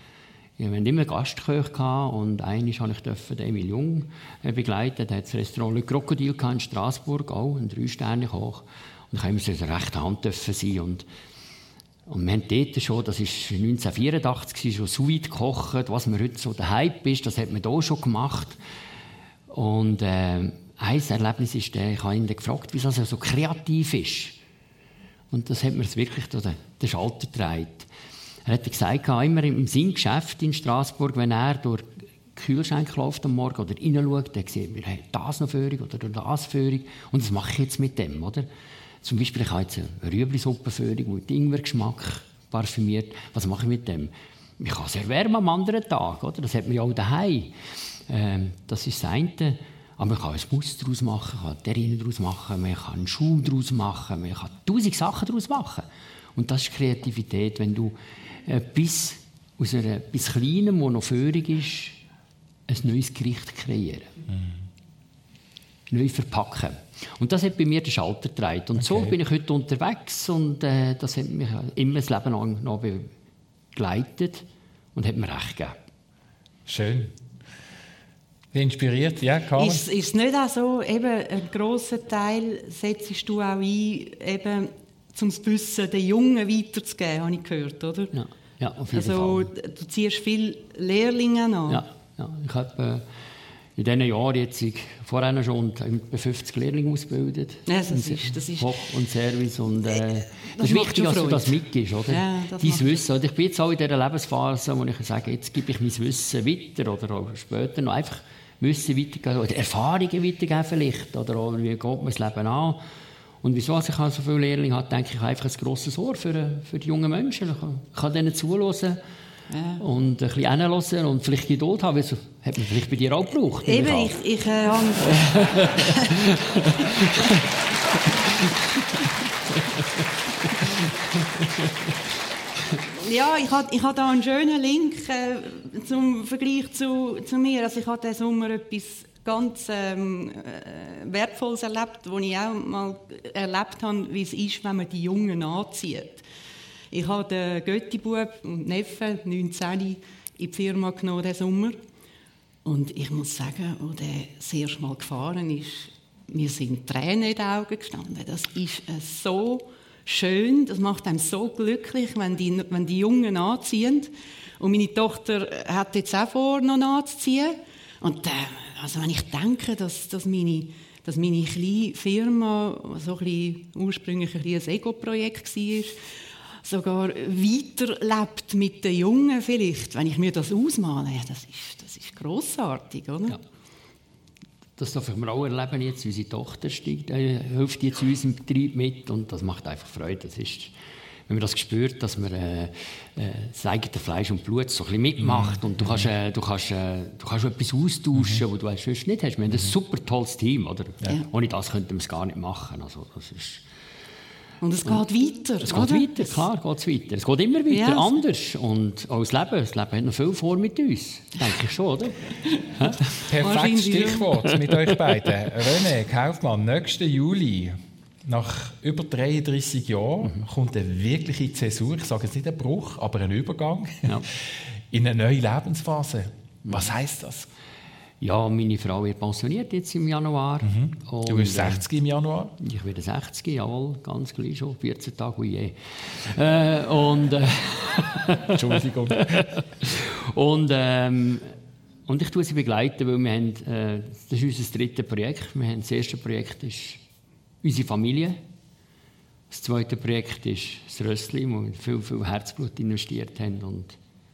wir hatten immer Gastköche und einmal durfte ich den Emil Jung äh, begleiten. Der hat das Restaurant Le Crocodile in Straßburg, auch ein Drei-Sterne-Koch. Und ich durfte immer so rechte Hand sein. Und und wir haben dort schon, das war 1984, schon so weit gekocht, was mir heute so der Hype ist, das hat man hier schon gemacht. Und äh, ein Erlebnis ist, der, ich habe ihn gefragt, wieso er so kreativ ist. Und das hat mir wirklich den, den Schalter getragen. Er hat gesagt, immer im Sinngeschäft in Straßburg, wenn er durch Kühlschrank läuft am Morgen oder reinschaut, dann sieht man, hey, das noch Führung oder das Führung. Und was mache ich jetzt mit dem, oder? Zum Beispiel, ich habe jetzt eine Rüebli-Suppenführung mit Ingwergeschmack parfümiert. Was mache ich mit dem? Ich kann es erwärmen am anderen Tag. Oder? Das hat man ja auch daheim. Ähm, das ist das eine. Aber man kann ein Muster daraus machen, kann Terrine daraus machen, man kann einen Schuh daraus machen, man kann tausend Sachen daraus machen. Und das ist Kreativität, wenn du etwas aus einer, etwas Kleinem, das noch führig ist, ein neues Gericht kreieren. Mhm. Neu verpacken. Und das hat bei mir den Schalter getragen. Und okay. so bin ich heute unterwegs und äh, das hat mich immer das Leben lang noch begleitet und hat mir recht gegeben. Schön. Inspiriert, ja, Carmen? Ist, es nicht auch so, eben einen grossen Teil setzt du auch ein, eben, um das Wissen den Jungen weiterzugeben, habe ich gehört, oder? Ja, ja auf jeden also, Fall. Du ziehst viele Lehrlinge an. Ja, ja. ich habe... Äh, in diesen Jahren jetzt vorher schon etwa 50 Lehrlinge ausgebildet. Ja, das ist, das ist Koch und Service. Und, äh, das, das ist wichtig, dass du das mitgibst. Oder? Ja, das Dein Wissen. Ich bin jetzt auch in dieser Lebensphase, wo ich sage, jetzt gebe ich mein Wissen weiter oder auch später noch einfach Wissen weitergeben oder Erfahrungen weitergeben vielleicht. Oder auch, wie geht man das Leben an. Und wieso ich so viele Lehrlinge habe, denke ich, einfach ein grosses Ohr für, für die jungen Menschen. Ich kann, ich kann denen zuhören ja. Und ein bisschen hinhören und vielleicht Geduld haben. Das hat man vielleicht bei dir auch gebraucht. Eben, ich, ich äh, habe... ja, ich habe ich ha da einen schönen Link äh, zum Vergleich zu, zu mir. Also ich habe diesen Sommer etwas ganz ähm, äh, Wertvolles erlebt, wo ich auch mal erlebt habe, wie es ist, wenn man die Jungen anzieht. Ich habe den Götti-Bub und Neffen, 19, in die Firma genommen diesen Sommer. Und ich muss sagen, als der das erste Mal gefahren ist, mir sind Tränen in den Augen gestanden. Das ist äh, so schön, das macht einem so glücklich, wenn die, wenn die Jungen anziehen. Und meine Tochter hat jetzt auch vor, noch anzuziehen. Und äh, also wenn ich denke, dass, dass, meine, dass meine kleine Firma so ein bisschen, ursprünglich ein, ein Ego-Projekt war, sogar weiterlebt mit den Jungen vielleicht, wenn ich mir das ausmale, ja, das ist, das ist grossartig, oder? Ja. Das darf ich mir auch erleben jetzt. Unsere Tochter steigt, äh, hilft jetzt in unserem Betrieb mit und das macht einfach Freude. Das ist, wenn man das spürt, dass man äh, äh, das eigene Fleisch und Blut so ein bisschen mitmacht mhm. und du kannst, äh, du kannst, äh, du kannst etwas austauschen, mhm. was du sonst nicht hast. Wir haben ein mhm. super tolles Team, oder? Ja. Ohne das könnten wir es gar nicht machen. Also, das ist Und es geht weiter. Es geht oder? weiter, klar geht es weiter. Es geht immer weiter, ja. anders. Und auch das Leben, das Leben hat noch viel vor mit uns. Denke ich schon, oder? Perfektes Stichwort mit euch beiden. René Kaufmann, nächsten Juli, nach über 33 Jahren, mhm. kommt eine wirkliche Zäsur. Ich sage jetzt nicht ein Bruch, aber ein Übergang ja. in eine neue Lebensphase. Was heißt das? Ja, meine Frau wird pensioniert jetzt im Januar. Mhm. du bist 60 äh, im Januar? Ich werde 60, jawohl, ganz gleich schon. 14 Tage, wie je. Äh, und, äh, Entschuldigung. und, ähm, und ich tue sie begleiten, weil wir haben, äh, das ist unser drittes Projekt. Wir haben das erste Projekt ist unsere Familie. Das zweite Projekt ist das Rössli, wo wir viel, viel Herzblut investiert haben und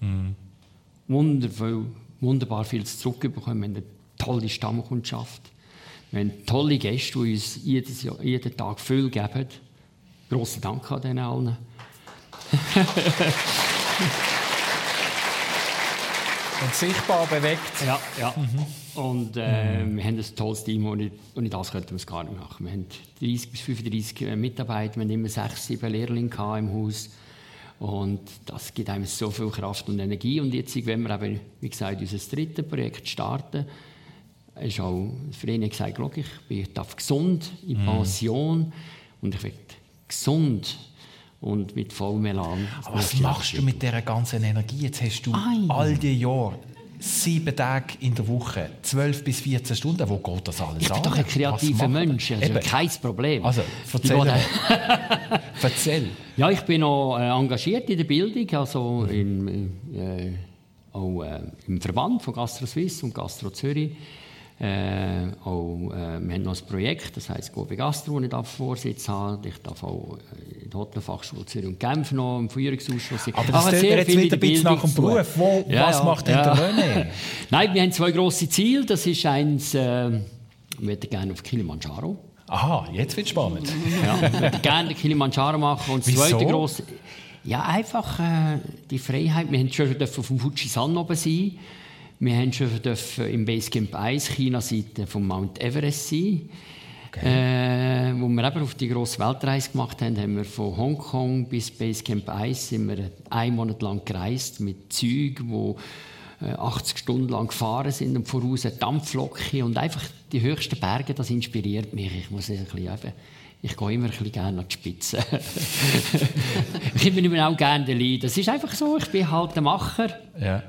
mhm. wundervoll wunderbar viel zurückbekommen. Wir haben eine tolle Stammkundschaft. Wir haben tolle Gäste, die uns jedes Jahr, jeden Tag viel geben. Grossen Dank an denen allen. Und sichtbar bewegt. Ja, ja. Mhm. Und äh, mhm. wir haben ein tolles Team, und ohne das könnten wir es gar nicht machen. Wir haben 30 bis 35 Mitarbeiter, wir haben immer sechs, sieben Lehrlinge im Haus. Und das gibt einem so viel Kraft und Energie. Und jetzt, wenn wir eben, wie gesagt, unser drittes Projekt starten, ist auch Vreni gesagt, ich bin gesund in mhm. Pension und ich werde gesund und mit vollem Elan. Aber was machst du mit dieser ganzen Energie? Jetzt hast du Ei. all die Jahre sieben Tage in der Woche, zwölf bis 14 Stunden. Wo geht das alles Ich bin an? doch ein kreativer Mensch, also Eben. kein Problem. Also, erzähl. erzähl. Ja, ich bin noch äh, engagiert in der Bildung, also in, äh, auch äh, im Verband von Gastro Suisse und Gastro Zürich. Äh, auch, äh, wir haben noch ein Projekt, das heisst Gobe Gastro, ich darf Vorsitz habe. Ich darf auch in der Hotelfachschule Zürich und Genf noch im Führungsausschuss Aber das ist jetzt wieder ein bisschen nach dem Beruf. Wo, ja, was macht ja. René? Nein, wir haben zwei grosse Ziele. Das ist eins, äh, möchte gerne auf Kilimanjaro. Aha, jetzt wird es spannend. ja, ich möchte gerne den Kilimanjaro machen. Und das Wieso? zweite grosse... Ja, einfach äh, die Freiheit. Wir haben schon auf dem Fujisan oben sein wir haben schon im Basecamp 1 China-Seite vom Mount Everest sein. Okay. Äh, wo wir eben auf die grosse Weltreise gemacht haben, haben wir von Hongkong bis Basecamp 1 sind wir einen Monat lang gereist mit Zügen, wo 80 äh, Stunden lang gefahren sind und voraus eine Dampflocke und einfach die höchsten Berge, das inspiriert mich. Ich muss ein bisschen eben, ich gehe immer ein bisschen gerne an die Spitze. ich bin immer auch gerne der Leid. Das ist einfach so, ich bin halt der Macher. Ja.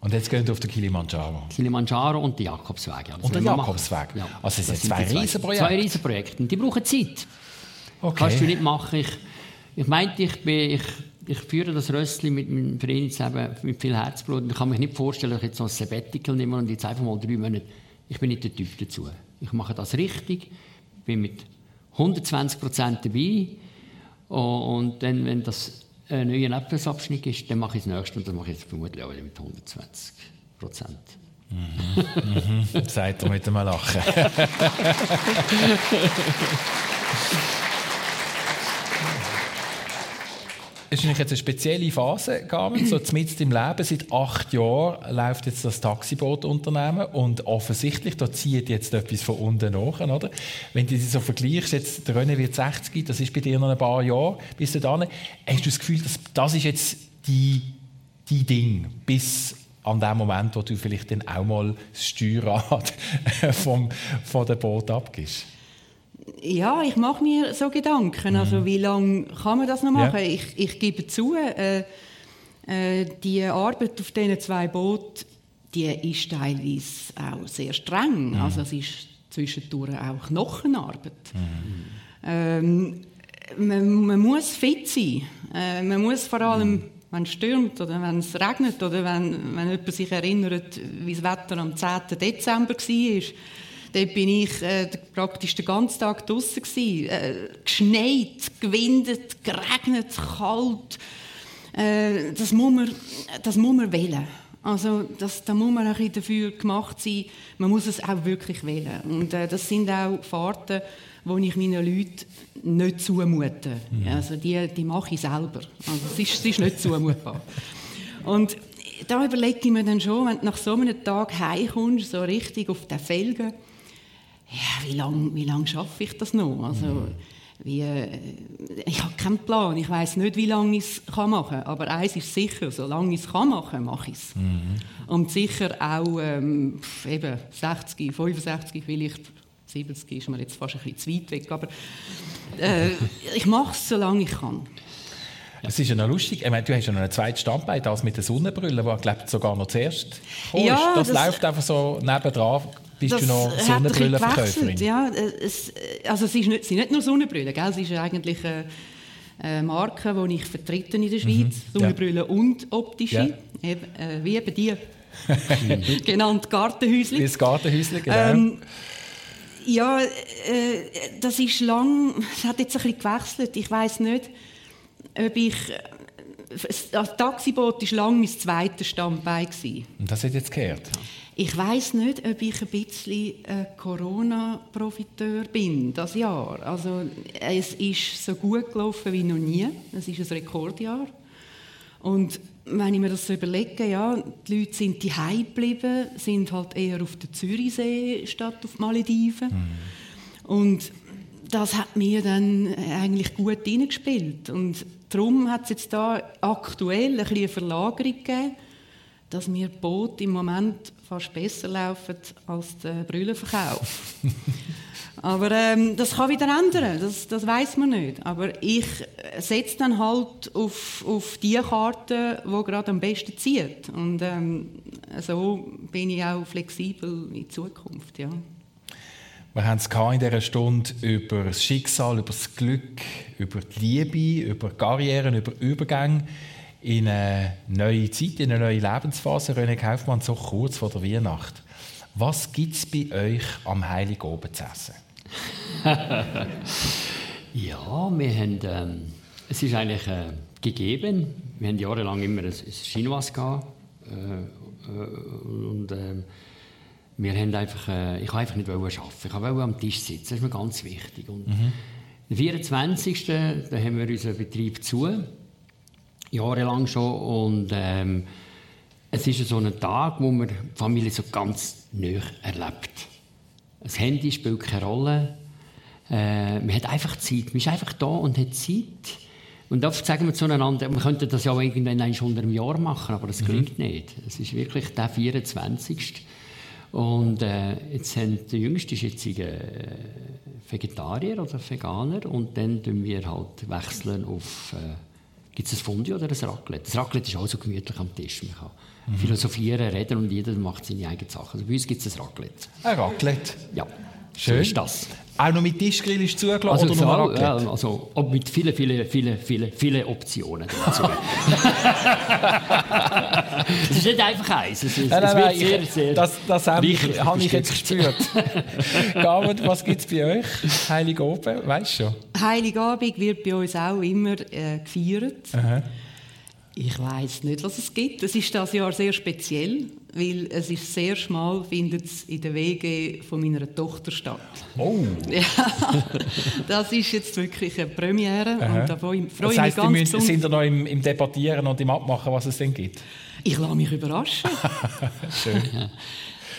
Und jetzt gehen wir auf den Kilimanjaro. Kilimanjaro und den Jakobsweg. Also und den Jakobsweg. Ja. Also es sind zwei Riesenprojekte. Zwei Riesenprojekte. Und die brauchen Zeit. Okay. Kannst du nicht machen. Ich, ich meinte, ich, bin, ich, ich führe das Rössli mit meinem Verein zusammen mit viel Herzblut. Und ich kann mich nicht vorstellen, dass ich jetzt so ein Sabbatical nehme und jetzt einfach mal drei Monate... Ich bin nicht der Typ dazu. Ich mache das richtig, bin mit 120 Prozent dabei. Und dann, wenn das ein neuer Nebenabschnitt ist, dann mache ich das nächste und dann mache ich vermutlich auch mit 120 Prozent. Mhm, mhm. Sagt er mit einem Lachen. Es ist jetzt eine spezielle Phase gegangen, so mitten im Leben. Seit acht Jahren läuft jetzt das Taxibootunternehmen und offensichtlich, da zieht jetzt etwas von unten nach, oder? Wenn du das so vergleichst, jetzt, der René wird 60, das ist bei dir noch ein paar Jahre, bis dann, hast du das Gefühl, dass das ist jetzt die, die Ding, bis an dem Moment, wo du vielleicht dann auch mal das Steuerrad vom, von dem Boot abgibst? Ja, ich mache mir so Gedanken. Also, mhm. wie lange kann man das noch machen? Ja. Ich, ich gebe zu, äh, äh, die Arbeit auf diesen zwei Booten, die ist teilweise auch sehr streng. Mhm. Also, es ist zwischendurch auch Knochenarbeit. Mhm. Ähm, man, man, muss fit sein. Äh, man muss vor allem, mhm. wenn es stürmt oder wenn es regnet oder wenn, wenn jemand sich erinnert, wie das Wetter am 10. Dezember war, Dort bin ich äh, praktisch den ganzen Tag draußen Äh, geschneit, gewindet, geregnet, kalt. Äh, das, muss man, das muss man wählen. Also das, da muss man ein bisschen dafür gemacht sein. Man muss es auch wirklich wählen. Und äh, das sind auch Fahrten, die ich meinen Leuten nicht zumute. Mhm. Also die, die mache ich selber. Also es ist, es ist nicht zumutbar. Und da überlege ich mir dann schon, wenn du nach so einem Tag heimkommst, so richtig auf den Felgen, ja, wie lange wie lang schaffe ich das noch? Also, wie, äh, ich habe keinen Plan, ich weiß nicht, wie lange ich es machen kann, aber eins ist sicher, solange ich es machen kann, mache ich es. Mhm. Und sicher auch ähm, eben 60, 65, vielleicht 70 ist mir jetzt fast ein bisschen zu weit weg, aber äh, ich mache es, solange ich kann. Es ist ja noch lustig. Ich meine, du hast ja noch ein zweites Standbein, das mit der Sonnenbrille, wo glaube sogar noch zuerst ja, das, das, läuft einfach so nebendran. Bist das du noch Sonnenbrillenverkäuferin? Ja, es, also es ist nicht, sind nicht nur Sonnenbrillen, gell? es ist eigentlich eine, Marke, die ich vertrete in der Schweiz. Mhm, Sonnenbrillen ja. und optische, ja. eben, äh, wie eben die genannt Gartenhäuschen. Wie das Gartenhäuschen, genau. Ähm, ja, äh, das ist lang, es hat jetzt ein bisschen gewechselt. Ich weiß nicht, ob ich das Taxiboot war lange mein zweites Standbein. Und das hat jetzt gehört? Ich weiß nicht, ob ich ein bisschen Corona-Profiteur bin, das Jahr. Also, es ist so gut gelaufen wie noch nie. Es ist ein Rekordjahr. Und wenn ich mir das so überlege, ja, die Leute sind die geblieben, sind halt eher auf der Zürichsee statt auf Malediven. Mhm. Und das hat mir dann eigentlich gut hineingespielt. Und darum hat es jetzt da aktuell ein eine Verlagerung gegeben, dass mir Boot im Moment fast besser laufen als der Brüllenverkauf. Aber ähm, das kann wieder ändern, das, das weiß man nicht. Aber ich setze dann halt auf, auf die Karte, die gerade am besten zieht. Und ähm, so bin ich auch flexibel in Zukunft, ja. Wir haben es in dieser Stunde über das Schicksal, über das Glück, über die Liebe, über Karrieren, über Übergänge in eine neue Zeit, in eine neue Lebensphase. René Kaufmann, so kurz vor der Weihnacht. Was gibt es bei euch am Heiligabend zu essen? ja, wir haben, ähm, es ist eigentlich äh, gegeben. Wir haben jahrelang immer ein, ein Chinois gehabt. Äh, äh, und, äh, wir haben einfach, äh, ich wollte einfach nicht arbeiten. Ich wollte am Tisch sitzen. Das ist mir ganz wichtig. Und mhm. Am 24. Da haben wir unseren Betrieb zu. Jahrelang schon. Und ähm, es ist so ein Tag, wo man die Familie so ganz neu erlebt. Das Handy spielt keine Rolle. Äh, man hat einfach Zeit. Man ist einfach da und hat Zeit. Und oft sagen wir zueinander, man könnte das ja irgendwann unter einem Jahr machen, aber das gelingt mhm. nicht. Es ist wirklich der 24. Und äh, jetzt haben der Jüngste ist jetzt äh, Vegetarier oder Veganer und dann wechseln wir halt wechseln auf äh, gibt es ein Fondue oder ein Raclette? Das Raclette ist auch so gemütlich am Tisch. Man kann mhm. philosophieren, reden und jeder macht seine eigenen Sachen. Also bei uns gibt es ein Raclette. Ein Raclette? Ja. Schön. So ist das. Auch noch mit Tischgrill ist zugelassen also oder nur Raclette? Ja, also mit vielen, vielen, vielen, vielen, vielen Optionen dazu. Es ist nicht einfach eins. Es, ist, nein, nein, es wird sehr, sehr Das, das habe ich, habe ich jetzt gespürt. Gabend, was gibt es bei euch? Heiligabend, weißt du schon? Heiligabend wird bei uns auch immer äh, gefeiert. Aha. Ich weiß nicht, was es gibt. Es ist das Jahr sehr speziell, weil es ist sehr schmal, findet es in der WG von meiner Tochter statt. Oh! Ja, das ist jetzt wirklich eine Premiere Aha. und da freue ich das heisst, mich ganz müssen, sind ihr noch im, im, Debattieren und im Abmachen, was es denn gibt? Ich lasse mich überraschen. Schön.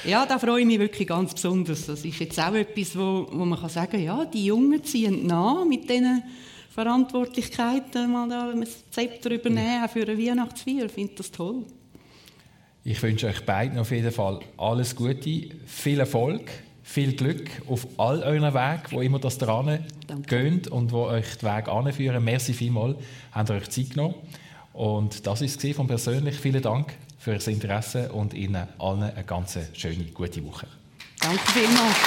Ja, da freue ich mich wirklich ganz besonders. Das ist jetzt auch etwas, wo, wo man kann sagen kann, ja, die Jungen ziehen nach mit diesen Verantwortlichkeiten, mal da ein Zepter übernehmen, auch für eine Weihnachtsfeier. Ich finde das toll. Ich wünsche euch beiden auf jeden Fall alles Gute, viel Erfolg, viel Glück auf all euren Wegen, wo immer das dran geht und wo euch die Wege anführen. Merci vielmals, habt ihr euch Zeit genommen. Und das war es von persönlich. Vielen Dank für das Interesse und Ihnen allen eine ganz schöne, gute Woche. Danke vielmals.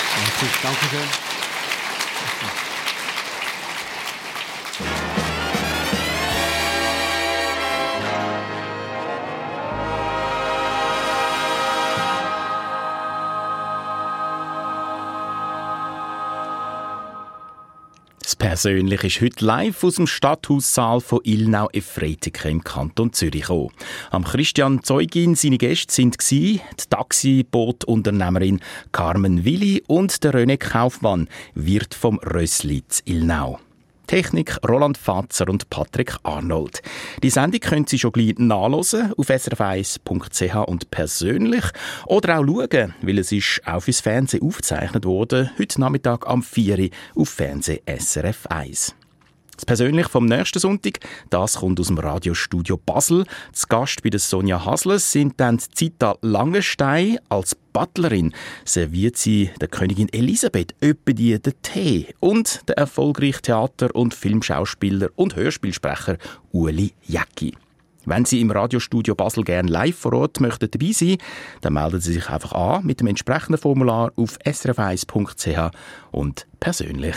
Danke, danke schön. Persönlich ist heute live aus dem Stadthaussaal von Ilnau Efretiken im Kanton Zürich gekommen. Am Christian Zeugin seine Gäste sind die Taxibootunternehmerin Carmen Willi und der René Kaufmann, Wirt vom Rössli Ilnau. Technik Roland Fatzer und Patrick Arnold. Die Sendung können Sie schon gleich nachlesen auf srf1.ch und persönlich oder auch schauen, weil es ist auch fürs Fernsehen aufgezeichnet wurde, heute Nachmittag am 4 Uhr auf Fernsehen SRF 1. Das Persönliche vom nächsten Sonntag, das kommt aus dem Radiostudio Basel. Zu Gast bei der Sonja Hasles sind dann Zita Langenstein. Als Butlerin serviert sie der Königin Elisabeth öppe die den Tee und der erfolgreiche Theater- und Filmschauspieler und Hörspielsprecher Uli Jäcki. Wenn Sie im Radiostudio Basel gerne live vor Ort möchten dabei sein, dann melden Sie sich einfach an mit dem entsprechenden Formular auf srf1.ch und persönlich.